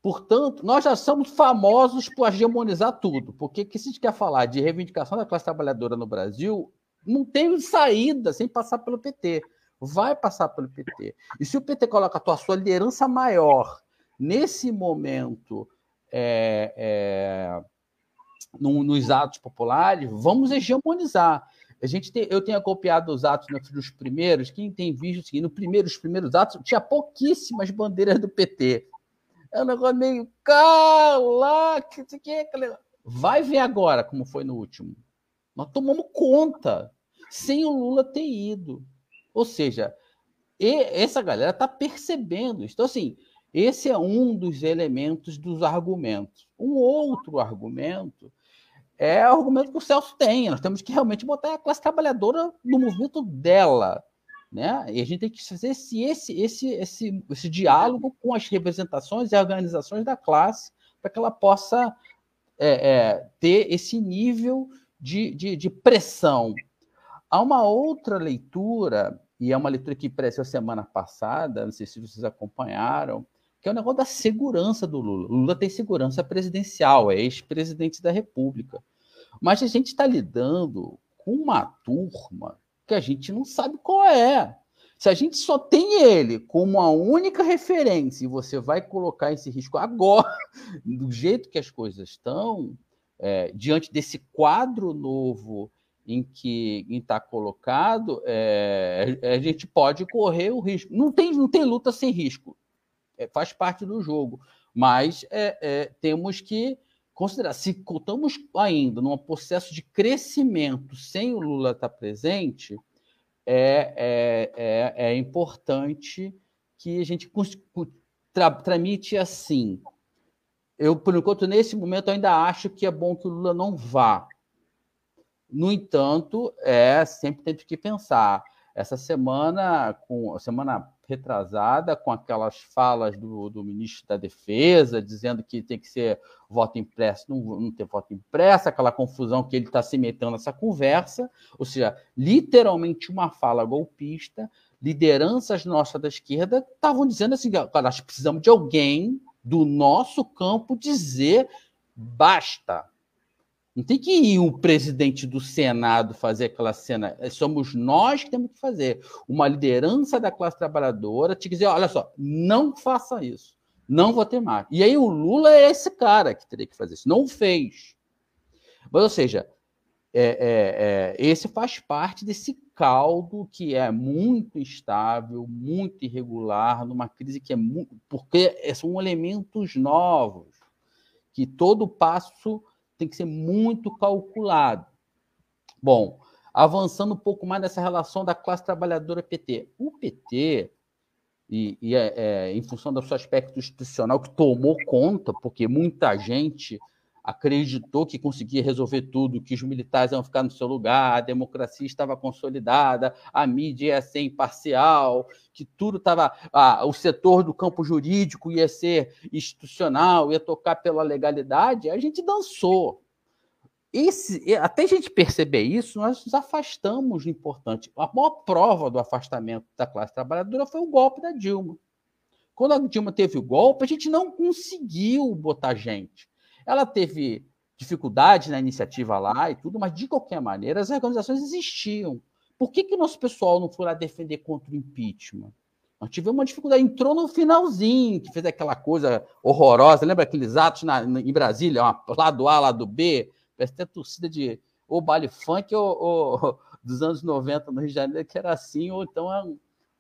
Portanto, nós já somos famosos por hegemonizar tudo. Porque se a gente quer falar de reivindicação da classe trabalhadora no Brasil, não tem saída sem passar pelo PT. Vai passar pelo PT. E se o PT coloca a sua liderança maior nesse momento é, é, no, nos atos populares, vamos hegemonizar. A gente tem, eu tenho acompanhado os atos nos primeiros, quem tem visto assim, no primeiro, os primeiros atos, tinha pouquíssimas bandeiras do PT. É um negócio meio cala, que, que, que, vai ver agora como foi no último. Nós tomamos conta, sem o Lula ter ido. Ou seja, essa galera está percebendo isso. Então, assim, esse é um dos elementos dos argumentos. Um outro argumento é o argumento que o Celso tem. Nós temos que realmente botar a classe trabalhadora no movimento dela. Né? E a gente tem que fazer esse, esse, esse, esse, esse diálogo com as representações e organizações da classe para que ela possa é, é, ter esse nível de, de, de, pressão. Há uma outra leitura, e é uma leitura que apareceu semana passada, não sei se vocês acompanharam, que é o negócio da segurança do Lula. Lula tem segurança presidencial, é ex-presidente da República. Mas a gente está lidando com uma turma que a gente não sabe qual é. Se a gente só tem ele como a única referência e você vai colocar esse risco agora, *laughs* do jeito que as coisas estão, é, diante desse quadro novo em que está colocado, é, a gente pode correr o risco. Não tem, não tem luta sem risco é, faz parte do jogo. Mas é, é, temos que considerar, se estamos ainda num processo de crescimento sem o Lula estar presente, é, é, é, é importante que a gente tra tramite assim. Eu, por enquanto, nesse momento, ainda acho que é bom que o Lula não vá. No entanto, é sempre temos que pensar. Essa semana, com semana retrasada com aquelas falas do, do, ministro da Defesa, dizendo que tem que ser voto impresso, não, não ter voto impresso, aquela confusão que ele está se metendo nessa conversa, ou seja, literalmente uma fala golpista, lideranças nossas da esquerda estavam dizendo assim, nós precisamos de alguém do nosso campo dizer basta, não tem que ir o presidente do Senado fazer aquela cena. É, somos nós que temos que fazer. Uma liderança da classe trabalhadora te dizer: olha só, não faça isso. Não vou ter mais. E aí o Lula é esse cara que teria que fazer isso. Não fez. Mas, ou seja, é, é, é, esse faz parte desse caldo que é muito instável, muito irregular, numa crise que é muito. Porque são elementos novos, que todo passo tem que ser muito calculado. Bom, avançando um pouco mais nessa relação da classe trabalhadora PT. O PT, e, e é, é, em função do seu aspecto institucional, que tomou conta, porque muita gente acreditou que conseguia resolver tudo, que os militares iam ficar no seu lugar, a democracia estava consolidada, a mídia ia ser imparcial, que tudo estava. Ah, o setor do campo jurídico ia ser institucional, ia tocar pela legalidade, a gente dançou. Esse, até a gente perceber isso, nós nos afastamos do importante. A maior prova do afastamento da classe trabalhadora foi o golpe da Dilma. Quando a Dilma teve o golpe, a gente não conseguiu botar gente. Ela teve dificuldade na iniciativa lá e tudo, mas de qualquer maneira as organizações existiam. Por que, que nosso pessoal não foi lá defender contra o impeachment? Nós tivemos uma dificuldade, entrou no finalzinho, que fez aquela coisa horrorosa. Lembra aqueles atos na, em Brasília, uma, lado A, lado B? Parece até torcida de ou baile funk ou, ou, *laughs* dos anos 90 no Rio de Janeiro, que era assim, ou então é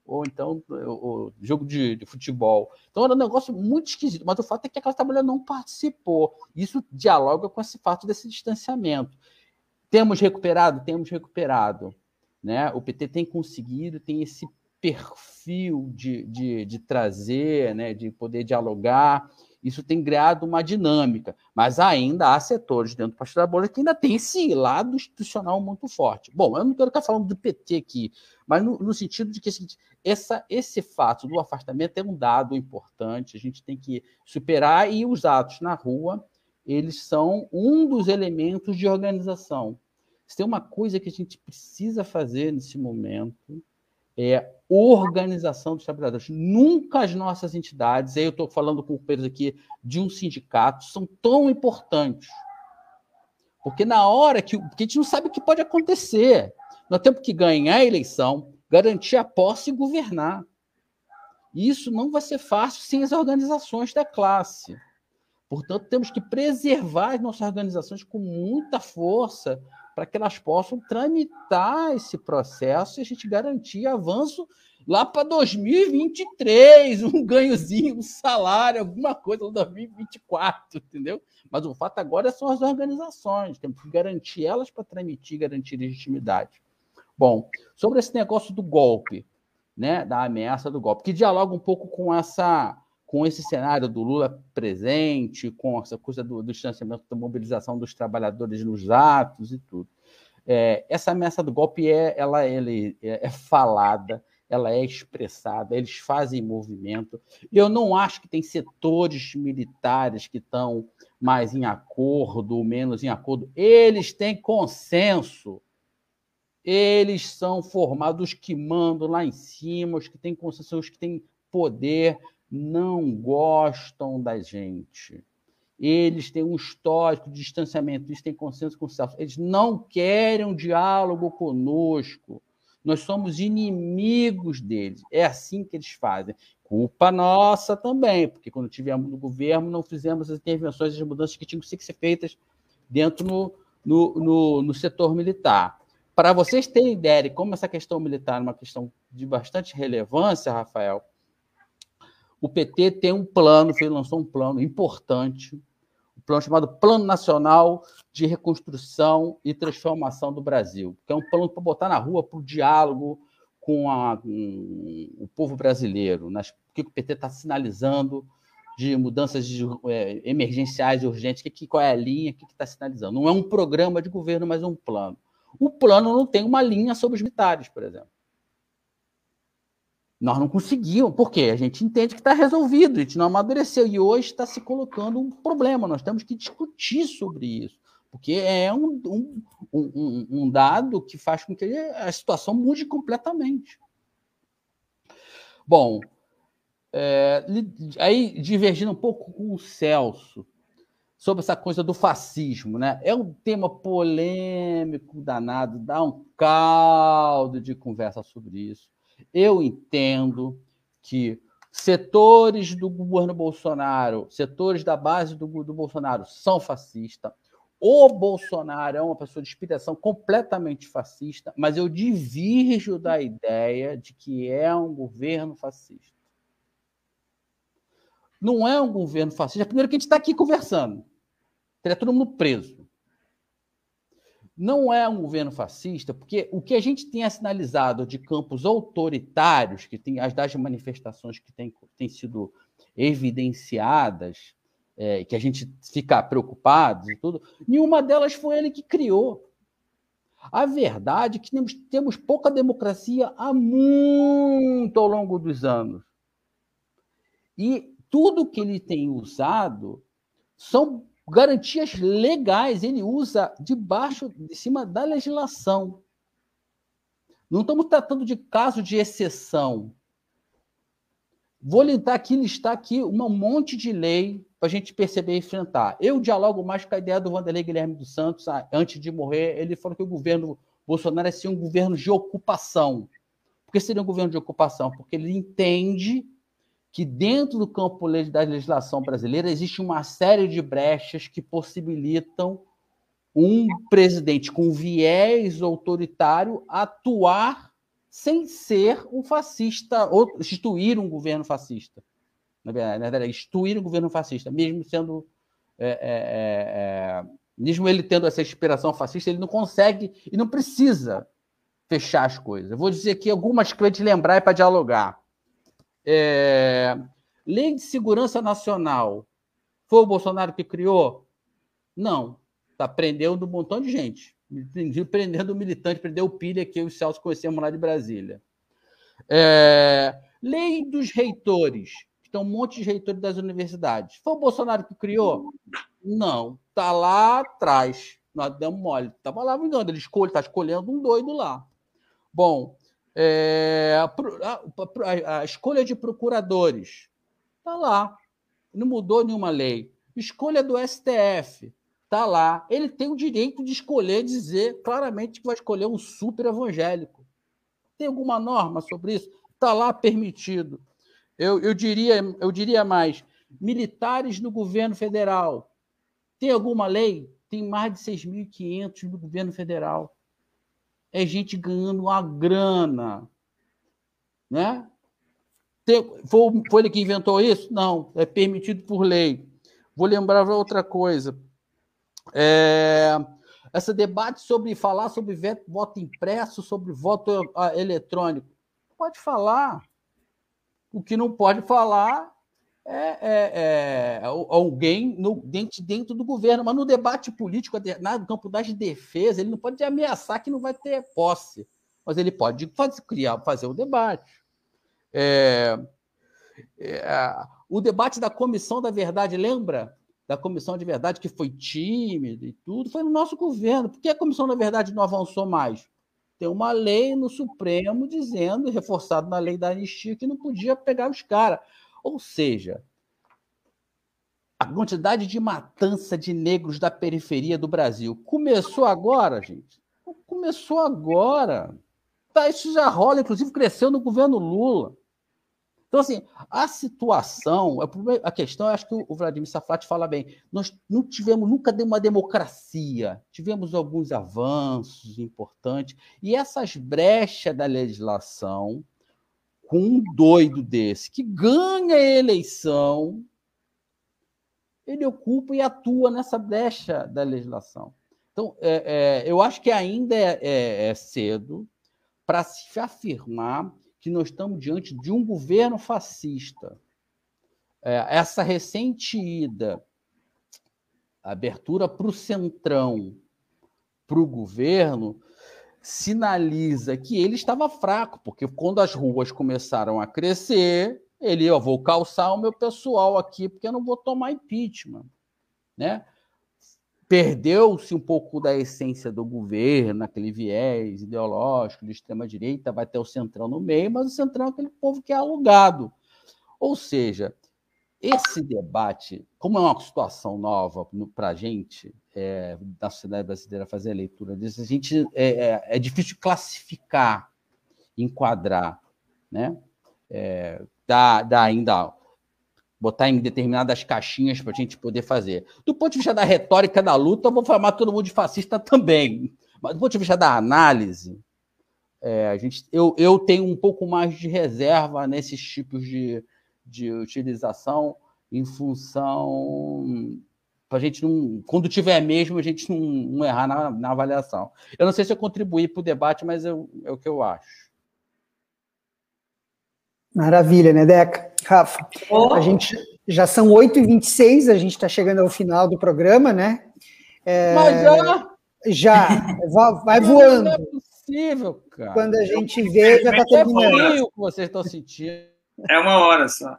ou então o, jogo de, de, futebol. Então era um negócio muito esquisito, mas o fato é que a classe não participou. Isso dialoga com esse fato desse distanciamento. Temos recuperado? Temos recuperado. Né? O PT tem conseguido, tem esse perfil de, de, de trazer, né, de poder dialogar isso tem criado uma dinâmica, mas ainda há setores dentro do Partido da Bolsa que ainda tem esse lado institucional muito forte. Bom, eu não quero ficar falando do PT aqui, mas no, no sentido de que assim, essa, esse fato do afastamento é um dado importante, a gente tem que superar, e os atos na rua, eles são um dos elementos de organização. Se tem uma coisa que a gente precisa fazer nesse momento é organização dos trabalhadores. Nunca as nossas entidades, aí eu estou falando com o Pedro aqui de um sindicato, são tão importantes. Porque na hora que. Porque a gente não sabe o que pode acontecer. Nós temos que ganhar a eleição, garantir a posse e governar. E isso não vai ser fácil sem as organizações da classe. Portanto, temos que preservar as nossas organizações com muita força para que elas possam tramitar esse processo e a gente garantir avanço lá para 2023, um ganhozinho, um salário, alguma coisa, 2024, entendeu? Mas o fato agora são as organizações, temos que garantir elas para tramitir, garantir legitimidade. Bom, sobre esse negócio do golpe, né, da ameaça do golpe, que dialoga um pouco com essa com esse cenário do Lula presente, com essa coisa do, do distanciamento da mobilização dos trabalhadores nos atos e tudo. É, essa ameaça do golpe é, ela, ele, é, é falada, ela é expressada, eles fazem movimento. Eu não acho que tem setores militares que estão mais em acordo, menos em acordo. Eles têm consenso. Eles são formados, os que mandam lá em cima, os que têm consenso, os que têm poder, não gostam da gente. Eles têm um histórico de distanciamento, eles têm consenso com o Celso. Eles não querem um diálogo conosco. Nós somos inimigos deles. É assim que eles fazem. Culpa nossa também, porque quando tivemos no governo, não fizemos as intervenções, as mudanças que tinham que ser feitas dentro no, no, no, no setor militar. Para vocês terem ideia de como essa questão militar é uma questão de bastante relevância, Rafael, o PT tem um plano, lançou um plano importante, um plano chamado Plano Nacional de Reconstrução e Transformação do Brasil, que é um plano para botar na rua para o diálogo com, a, com, o povo brasileiro, nas, o que o PT está sinalizando de mudanças de, é, emergenciais e urgentes, que, que, qual é a linha, o que está sinalizando. Não é um programa de governo, mas um plano. O plano não tem uma linha sobre os militares, por exemplo. Nós não conseguimos, porque a gente entende que está resolvido, a gente não amadureceu, e hoje está se colocando um problema, nós temos que discutir sobre isso, porque é um, um, um, um dado que faz com que a situação mude completamente. Bom, é, aí divergindo um pouco com o Celso, sobre essa coisa do fascismo, né? É um tema polêmico, danado, dá um caldo de conversa sobre isso. Eu entendo que setores do governo Bolsonaro, setores da base do, do Bolsonaro são fascistas. O Bolsonaro é uma pessoa de inspiração completamente fascista, mas eu divirjo da ideia de que é um governo fascista. Não é um governo fascista. Primeiro que a gente está aqui conversando. Teria todo mundo preso não é um governo fascista, porque o que a gente tem sinalizado de campos autoritários, que tem as das manifestações que têm, têm sido evidenciadas, é, que a gente fica preocupado e tudo, nenhuma delas foi ele que criou. A verdade é que temos, temos pouca democracia há muito ao longo dos anos. E tudo que ele tem usado são garantias legais, ele usa debaixo, de cima da legislação. Não estamos tratando de caso de exceção. Vou listar aqui, listar aqui um monte de lei para a gente perceber e enfrentar. Eu dialogo mais com a ideia do Vanderlei Guilherme dos Santos, ah, antes de morrer, ele falou que o governo Bolsonaro é sim um governo de ocupação. Por que seria um governo de ocupação? Porque ele entende que dentro do campo da legislação brasileira existe uma série de brechas que possibilitam um presidente com viés autoritário atuar sem ser um fascista ou instituir um governo fascista. Na verdade, instituir um governo fascista, mesmo sendo é, é, é, é, mesmo ele tendo essa inspiração fascista, ele não consegue e não precisa fechar as coisas. Eu vou dizer aqui algumas coisas para lembrar e para dialogar. É... Lei de Segurança Nacional. Foi o Bolsonaro que criou? Não. Está prendendo um montão de gente. Prendendo militante, prendeu o Pilha, que eu e o Celso conhecemos lá de Brasília. É... Lei dos reitores. Tem um monte de reitores das universidades. Foi o Bolsonaro que criou? Não. Está lá atrás. nós demos mole. Estava lá vingando, ele escolhe, está escolhendo um doido lá. Bom, é, a, a, a, escolha de procuradores está lá. Não mudou nenhuma lei. Escolha do STF está lá. Ele tem o direito de escolher, dizer claramente que vai escolher um super evangélico. Tem alguma norma sobre isso? Está lá permitido. Eu, eu, diria, eu diria mais: militares no governo federal. Tem alguma lei? Tem mais de 6.500 no governo federal é gente ganhando uma grana. Né? Foi, foi ele que inventou isso? Não, é permitido por lei. Vou lembrar outra coisa. É, debate sobre falar sobre voto impresso, sobre voto ah, eletrônico. Pode falar. O que não pode falar é, é, é, alguém no, dentro, dentro do governo, mas no debate político, no campo das defesas, ele não pode ameaçar que não vai ter posse, mas ele pode fazer, criar, fazer o debate. É, é, o debate da Comissão da Verdade, lembra? Da Comissão de Verdade, que foi tímida e tudo, foi no nosso governo. Por que a Comissão da Verdade não avançou mais? Tem uma lei no Supremo dizendo, reforçado na lei da anistia, que não podia pegar os caras. Ou seja, a quantidade de matança de negros da periferia do Brasil começou agora, gente. Começou agora. Tá, isso já rola, inclusive cresceu no governo Lula. Então, assim, a situação, a questão, acho que o Vladimir Safat fala bem, nós não tivemos nunca uma democracia, tivemos alguns avanços importantes, e essas brechas da legislação com um doido desse que ganha a eleição, ele ocupa e atua nessa brecha da legislação. Então, é, é, eu acho que ainda é, é, é cedo para se afirmar que nós estamos diante de um governo fascista. É, essa recente ida, abertura para o centrão, para o governo, sinaliza que ele estava fraco, porque quando as ruas começaram a crescer, ele, eu vou calçar o meu pessoal aqui, porque eu não vou tomar impeachment, né? Perdeu-se um pouco da essência do governo, aquele viés ideológico de extrema-direita, vai ter o centrão no meio, mas o centrão é aquele povo que é alugado. Ou seja, esse debate, como é uma situação nova para a gente, é, da sociedade brasileira fazer a leitura disso, a gente é, é, é difícil classificar, enquadrar, né? É, dá, dá ainda botar em determinadas caixinhas para a gente poder fazer. Do ponto de vista da retórica da luta, eu vou chamar todo mundo de fascista também. Mas do ponto de vista da análise, é, a gente, eu, eu tenho um pouco mais de reserva nesses tipos de, de utilização em função para a gente não, quando tiver mesmo, a gente não, não errar na, na, avaliação. Eu não sei se eu contribuí para o debate, mas eu, é o que eu acho. Maravilha, né, Deca? Rafa, oh. a gente já são 8h26, a gente está chegando ao final do programa, né? É, mas já? Já, vai voando. Não é possível, cara. Quando a gente vê, já está terminando. É o que vocês estão sentindo. É uma hora só.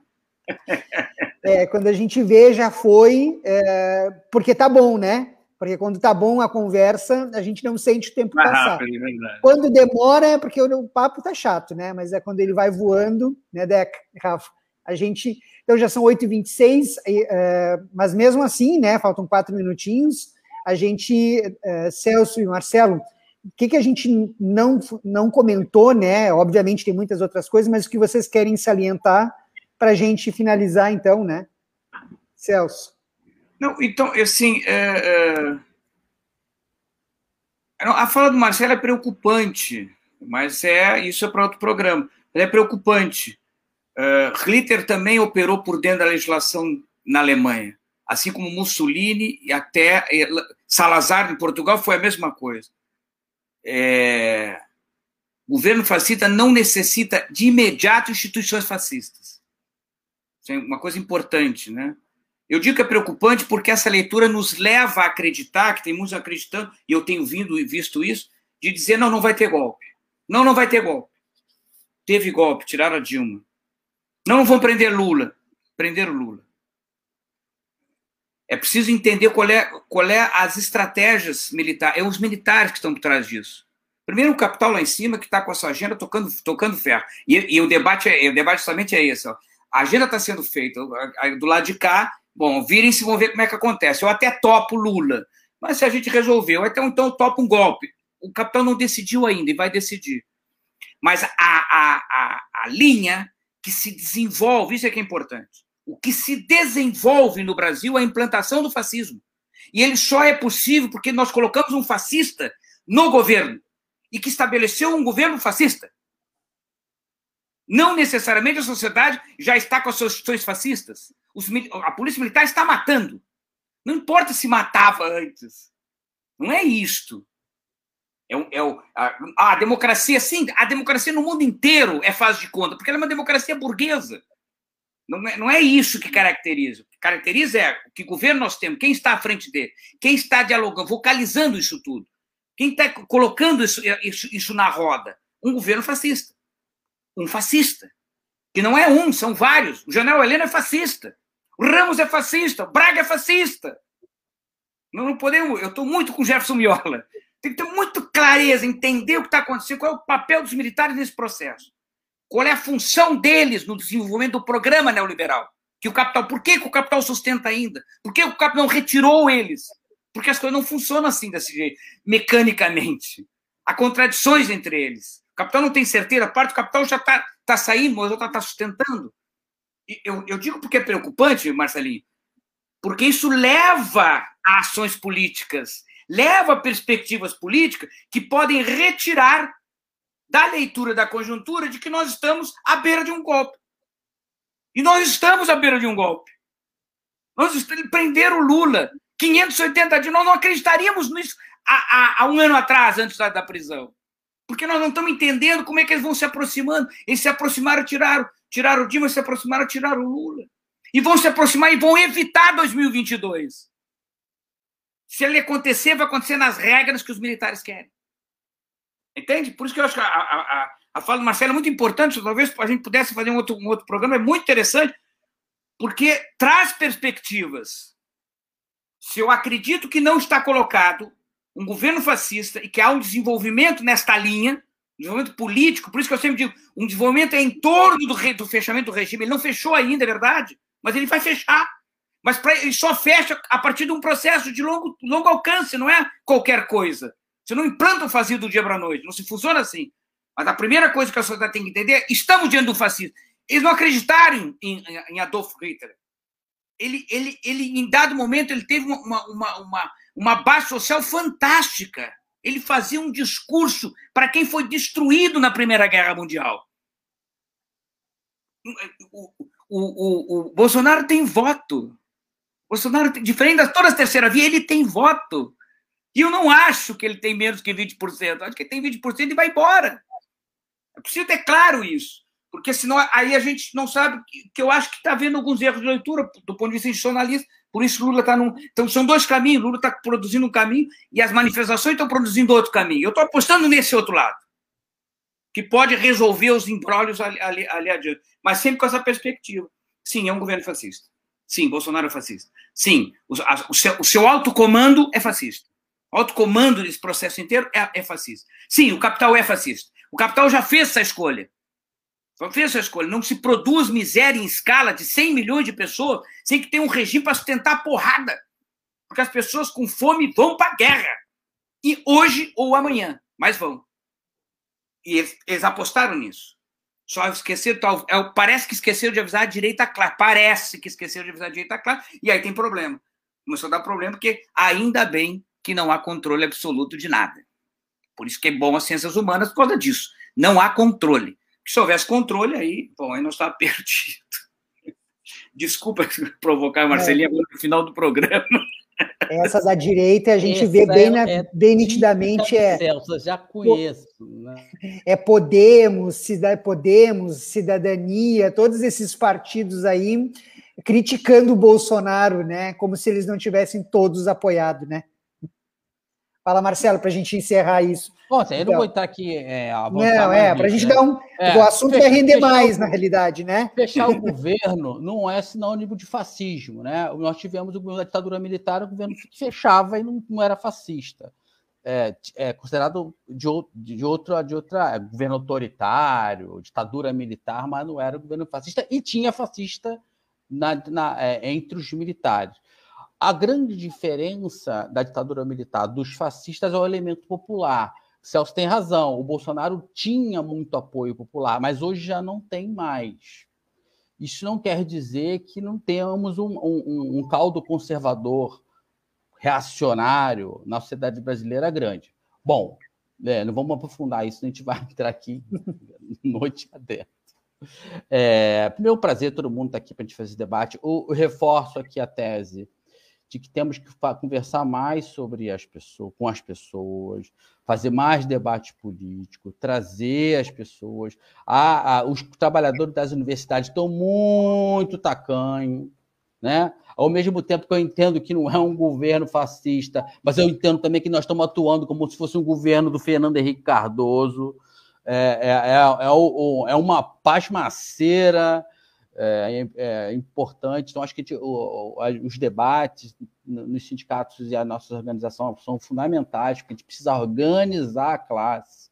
É, quando a gente vê, já foi, é, porque tá bom, né? Porque quando tá bom a conversa, a gente não sente o tempo Mais passar. Rápido, é quando demora é porque o, papo tá chato, né? Mas é quando ele vai voando, né, Deca, Rafa? A gente. Então já são 8h26, é, mas mesmo assim, né? Faltam quatro minutinhos. A gente, é, Celso e Marcelo, o que, que a gente não, não comentou, né? Obviamente tem muitas outras coisas, mas o que vocês querem salientar para a gente finalizar, então, né? Celso. Não, então, assim, é, é... a fala do Marcelo é preocupante, mas é isso é para outro programa. Ela é preocupante. Hitler também operou por dentro da legislação na Alemanha, assim como Mussolini e até Salazar em Portugal foi a mesma coisa. É... O governo fascista não necessita de imediato instituições fascistas. Isso é uma coisa importante, né? Eu digo que é preocupante porque essa leitura nos leva a acreditar, que tem muitos acreditando, e eu tenho vindo e visto isso, de dizer, não, não vai ter golpe. Não, não vai ter golpe. Teve golpe, tiraram a Dilma. Não, não vão prender Lula. Prenderam Lula. É preciso entender qual é, qual é as estratégias militares, é os militares que estão por trás disso. Primeiro, o capital lá em cima, que está com a sua agenda tocando, tocando ferro. E, e o debate é, o debate justamente é esse. Ó. A agenda está sendo feita do lado de cá, bom, virem-se vão ver como é que acontece. Eu até topo Lula, mas se a gente resolveu, então, então eu topo um golpe. O capital não decidiu ainda e vai decidir. Mas a, a, a, a linha que se desenvolve, isso é que é importante. O que se desenvolve no Brasil é a implantação do fascismo. E ele só é possível porque nós colocamos um fascista no governo e que estabeleceu um governo fascista. Não necessariamente a sociedade já está com as suas instituições fascistas. Os, a polícia militar está matando. Não importa se matava antes. Não é isto. É, é a, a, democracia, sim, a democracia no mundo inteiro é fase de conta, porque ela é uma democracia burguesa. Não é, não é isso que caracteriza. O que caracteriza é que governo nós temos, quem está à frente dele, quem está dialogando, vocalizando isso tudo, quem está colocando isso, isso, isso na roda. Um governo fascista. Um fascista. Que não é um, são vários. O Janel Helena é fascista. O Ramos é fascista. O Braga é fascista. Não, não podemos. Eu estou muito com o Jefferson Miola. Tem que ter muito clareza, entender o que está acontecendo, qual é o papel dos militares nesse processo. Qual é a função deles no desenvolvimento do programa neoliberal? Que o capital, por que, que o capital sustenta ainda? Por que o capital não retirou eles? Porque as coisas não funcionam assim desse jeito, mecanicamente. Há contradições entre eles. O capital não tem certeza, parte do capital já está tá saindo, mas outra está sustentando. Eu, eu digo porque é preocupante, Marcelinho, porque isso leva a ações políticas, leva a perspectivas políticas que podem retirar da leitura da conjuntura de que nós estamos à beira de um golpe. E nós estamos à beira de um golpe. Nós prenderam o Lula 580 dias. Nós não acreditaríamos nisso há, há, há um ano atrás, antes da, da, prisão. Porque nós não estamos entendendo como é que eles vão se aproximando. Eles se aproximaram, tiraram, tiraram o Dilma, se aproximaram, tiraram o Lula. E vão se aproximar e vão evitar 2022. Se ele acontecer, vai acontecer nas regras que os militares querem. Entende? Por isso que eu acho que a, a, a, fala do Marcelo é muito importante. Talvez a gente pudesse fazer um outro, um outro programa, é muito interessante, porque traz perspectivas. Se eu acredito que não está colocado um governo fascista e que há um desenvolvimento nesta linha, desenvolvimento político, por isso que eu sempre digo, um desenvolvimento é em torno do, re, do fechamento do regime. Ele não fechou ainda, é verdade, mas ele vai fechar. Mas pra, ele só fecha a partir de um processo de longo, longo alcance, não é qualquer coisa. Você não implanta o fascismo do dia para a noite, não se funciona assim. Mas a primeira coisa que a sociedade tem que entender é estamos diante do fascismo. Eles não acreditaram em, em Adolf Hitler. Ele, ele, ele, em dado momento, ele teve uma, uma, uma, uma base social fantástica. Ele fazia um discurso para quem foi destruído na Primeira Guerra Mundial. O, o, o, o Bolsonaro tem voto. Bolsonaro, diferente de todas as terceiras vias, ele tem voto. E eu não acho que ele tem menos que 20%. Acho que ele tem 20% e vai embora. É preciso ter claro isso. Porque senão aí a gente não sabe que, que eu acho que está havendo alguns erros de leitura do ponto de vista institucionalista. Por isso Lula está num. Então são dois caminhos. Lula está produzindo um caminho e as manifestações estão produzindo outro caminho. Eu estou apostando nesse outro lado, que pode resolver os embrólios ali, ali, ali adiante, mas sempre com essa perspectiva. Sim, é um governo fascista. Sim, Bolsonaro é fascista. Sim, o, a, o, seu, o seu alto comando é fascista. O alto comando desse processo inteiro é, é fascista. Sim, o capital é fascista. O capital já fez essa escolha. Já fez essa escolha. Não se produz miséria em escala de 100 milhões de pessoas sem que tenha um regime para sustentar a porrada. Porque as pessoas com fome vão para a guerra. E hoje ou amanhã, mas vão. E eles, eles apostaram nisso. Só esqueceram, é parece que esqueceram de avisar a direita clara. Parece que esqueceram de avisar a direita clara. E aí tem problema. Começou a dar problema, porque ainda bem que não há controle absoluto de nada. Por isso que é bom as ciências humanas por causa disso. Não há controle. Se houvesse controle, aí, bom, aí não está *laughs* perdido. Desculpa *laughs* provocar a Marcelinha é. no final do programa. Essa da direita a gente Essa vê bem, na, é bem nitidamente é. Celso, já conheço. Né? É Podemos, Podemos, Cidadania, todos esses partidos aí criticando o Bolsonaro, né? Como se eles não tivessem todos apoiado, né? Fala, Marcelo, para a gente encerrar isso. Bom, assim, eu não vou estar aqui é, Não, é, para a gente né? dar um. É, o assunto fechar, vai render mais, na realidade, né? Fechar o *laughs* governo não é sinônimo de fascismo, né? Nós tivemos o governo da ditadura militar, o governo que fechava e não, não era fascista. É, é considerado de, de, outra, de outra é, governo autoritário, ditadura militar, mas não era governo fascista, e tinha fascista na, na, é, entre os militares. A grande diferença da ditadura militar dos fascistas é o elemento popular. Celso tem razão, o Bolsonaro tinha muito apoio popular, mas hoje já não tem mais. Isso não quer dizer que não temos um, um, um caldo conservador, reacionário na sociedade brasileira grande. Bom, é, não vamos aprofundar isso, a gente vai *laughs* entrar aqui *laughs* noite adentro. É, primeiro, prazer, todo mundo está aqui para a gente fazer esse debate. Eu, eu reforço aqui a tese de que temos que conversar mais sobre as pessoas, com as pessoas, fazer mais debate político, trazer as pessoas. A, a, os trabalhadores das universidades estão muito tacanhos, né? Ao mesmo tempo que eu entendo que não é um governo fascista, mas eu entendo também que nós estamos atuando como se fosse um governo do Fernando Henrique Cardoso. É, é, é, é, é uma pasmaceira é, é, importante. Então, acho que o, os debates nos sindicatos e a nossa organização são fundamentais, porque a gente precisa organizar a classe,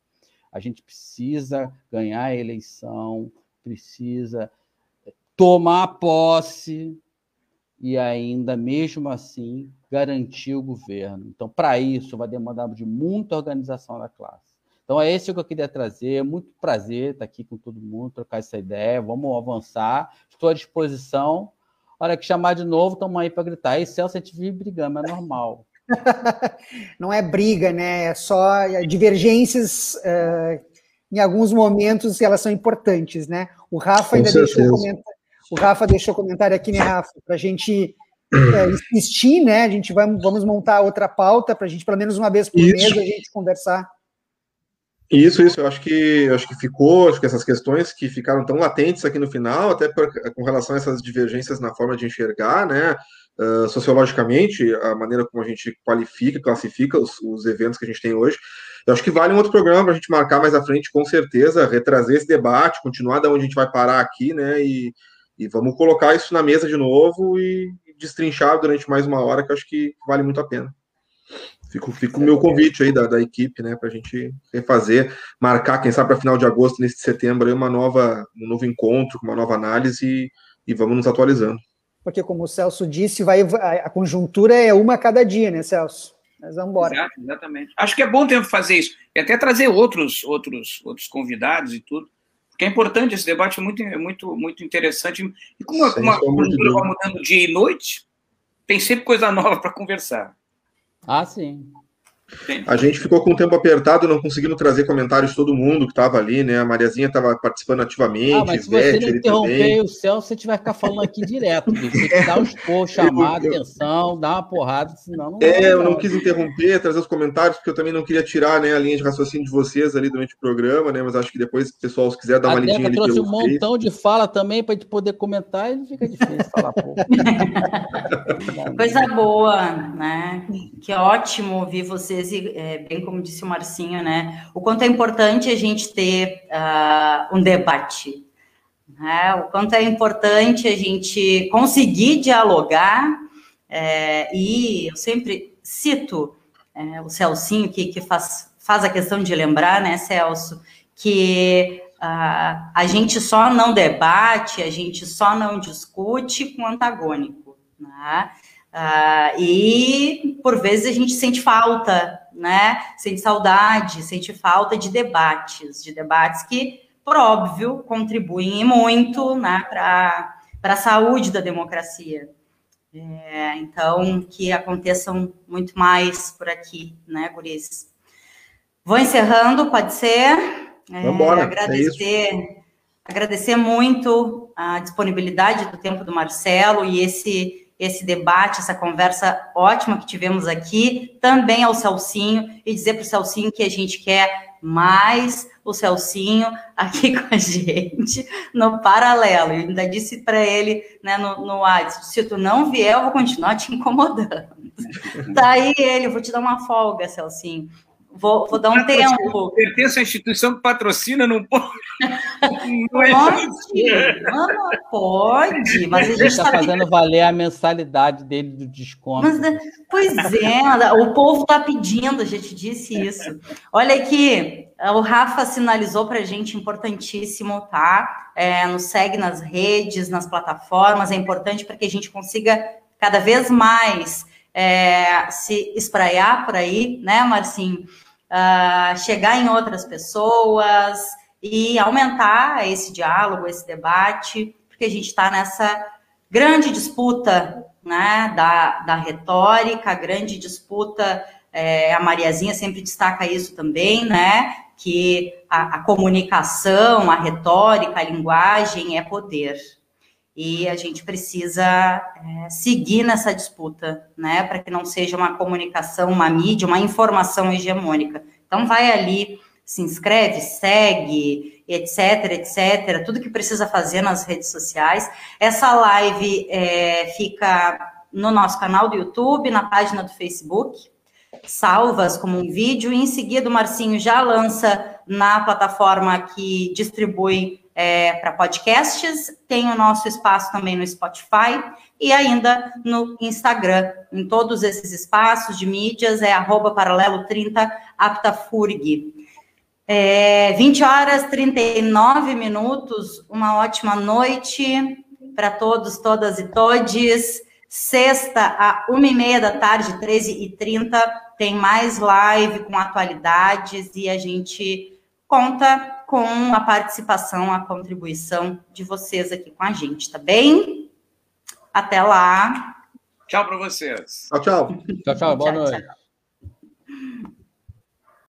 a gente precisa ganhar a eleição, precisa tomar posse e ainda, mesmo assim, garantir o governo. Então, para isso, vai demandar de muita organização da classe. Então é esse que eu queria trazer. Muito prazer estar aqui com todo mundo, trocar essa ideia. Vamos avançar. Estou à disposição. Hora que chamar de novo, estamos aí para gritar. E Celso, a gente vive brigando, é normal. *laughs* Não é briga, né? É só divergências. Uh, em alguns momentos elas são importantes, né? O Rafa ainda deixou comentário. O Rafa deixou comentário aqui, né, Rafa, para a gente é, insistir, né? A gente vai, vamos montar outra pauta para a gente, pelo menos uma vez por Isso. mês, a gente conversar. Isso, isso, eu acho que acho que ficou, acho que essas questões que ficaram tão latentes aqui no final, até por, com relação a essas divergências na forma de enxergar, né? Uh, sociologicamente, a maneira como a gente qualifica, classifica os, os, eventos que a gente tem hoje. Eu acho que vale um outro programa para a gente marcar mais à frente, com certeza, retrazer esse debate, continuar da onde a gente vai parar aqui, né? E, e vamos colocar isso na mesa de novo e destrinchar durante mais uma hora, que eu acho que vale muito a pena. Fico, fico o meu convite aí da, da equipe, né, para a gente refazer, marcar, quem sabe, para final de agosto, nesse setembro, aí, uma nova, um novo encontro, uma nova análise e, e vamos nos atualizando. Porque, como o Celso disse, vai, a conjuntura é uma a cada dia, né, Celso? Mas vamos embora. Exato, exatamente. Acho que é bom tempo fazer isso. E até trazer outros, outros, outros convidados e tudo. Porque é importante, esse debate é muito, é muito, muito interessante. E como, como a conjuntura vai mudando dia e noite, tem sempre coisa nova para conversar. Ah, sim. A gente ficou com o tempo apertado, não conseguimos trazer comentários de todo mundo que estava ali, né? A Mariazinha estava participando ativamente. Ah, mas se você não interromper o céu, você tiver que ficar falando aqui direto, bicho. Tem que dar os *laughs* pôr, chamar eu, atenção, dar uma porrada, senão não. É, eu não quis interromper, trazer os comentários, porque eu também não queria tirar né, a linha de raciocínio de vocês ali durante o programa, né? Mas acho que depois, o pessoal, se quiser dar uma lidinha ali. trouxe um montão de fala também para a gente poder comentar e fica difícil falar pouco. *laughs* Coisa boa, né? Que ótimo ouvir vocês e é, bem como disse o Marcinho, né? O quanto é importante a gente ter uh, um debate, né? O quanto é importante a gente conseguir dialogar. É, e eu sempre cito é, o Celcinho, que, que faz, faz a questão de lembrar, né, Celso, que uh, a gente só não debate, a gente só não discute com antagônico. Né? Uh, e por vezes a gente sente falta, né? Sente saudade, sente falta de debates, de debates que, por óbvio, contribuem muito né, para a saúde da democracia. É, então, que aconteçam muito mais por aqui, né, Guris? Vou encerrando, pode ser? É, Vambora, é agradecer, é agradecer muito a disponibilidade do tempo do Marcelo e esse esse debate, essa conversa ótima que tivemos aqui, também ao Celcinho, e dizer para o Celcinho que a gente quer mais o Celcinho aqui *laughs* com a gente no paralelo. Eu ainda disse para ele né, no, no WhatsApp: se tu não vier, eu vou continuar te incomodando. *laughs* Daí ele, vou te dar uma folga, Celcinho. Vou, vou dar um tempo. Pertence à instituição que patrocina, não pode. *laughs* Não é pode, mano, pode, mas a gente está fazendo valer a mensalidade dele do desconto. Mas, pois é, o povo está pedindo, a gente disse isso. Olha aqui, o Rafa sinalizou para a gente importantíssimo, tá? É, nos segue nas redes, nas plataformas, é importante para que a gente consiga cada vez mais é, se espraiar por aí, né, Marcinho? Uh, chegar em outras pessoas e aumentar esse diálogo, esse debate, porque a gente está nessa grande disputa né, da, da retórica, grande disputa, é, a Mariazinha sempre destaca isso também, né? Que a, a comunicação, a retórica, a linguagem é poder e a gente precisa é, seguir nessa disputa, né, para que não seja uma comunicação, uma mídia, uma informação hegemônica. Então, vai ali, se inscreve, segue, etc, etc, tudo que precisa fazer nas redes sociais. Essa live é, fica no nosso canal do YouTube, na página do Facebook, salvas como um vídeo, e em seguida o Marcinho já lança na plataforma que distribui é, para podcasts, tem o nosso espaço também no Spotify e ainda no Instagram. Em todos esses espaços de mídias é arroba paralelo 30 aptafurg. É, 20 horas 39 minutos, uma ótima noite para todos, todas e todes. Sexta, a uma e meia da tarde, 13h30, tem mais live com atualidades e a gente conta com a participação, a contribuição de vocês aqui com a gente, tá bem? Até lá. Tchau para vocês. Tchau, tchau. Tchau, tchau. Boa tchau, noite. Tchau.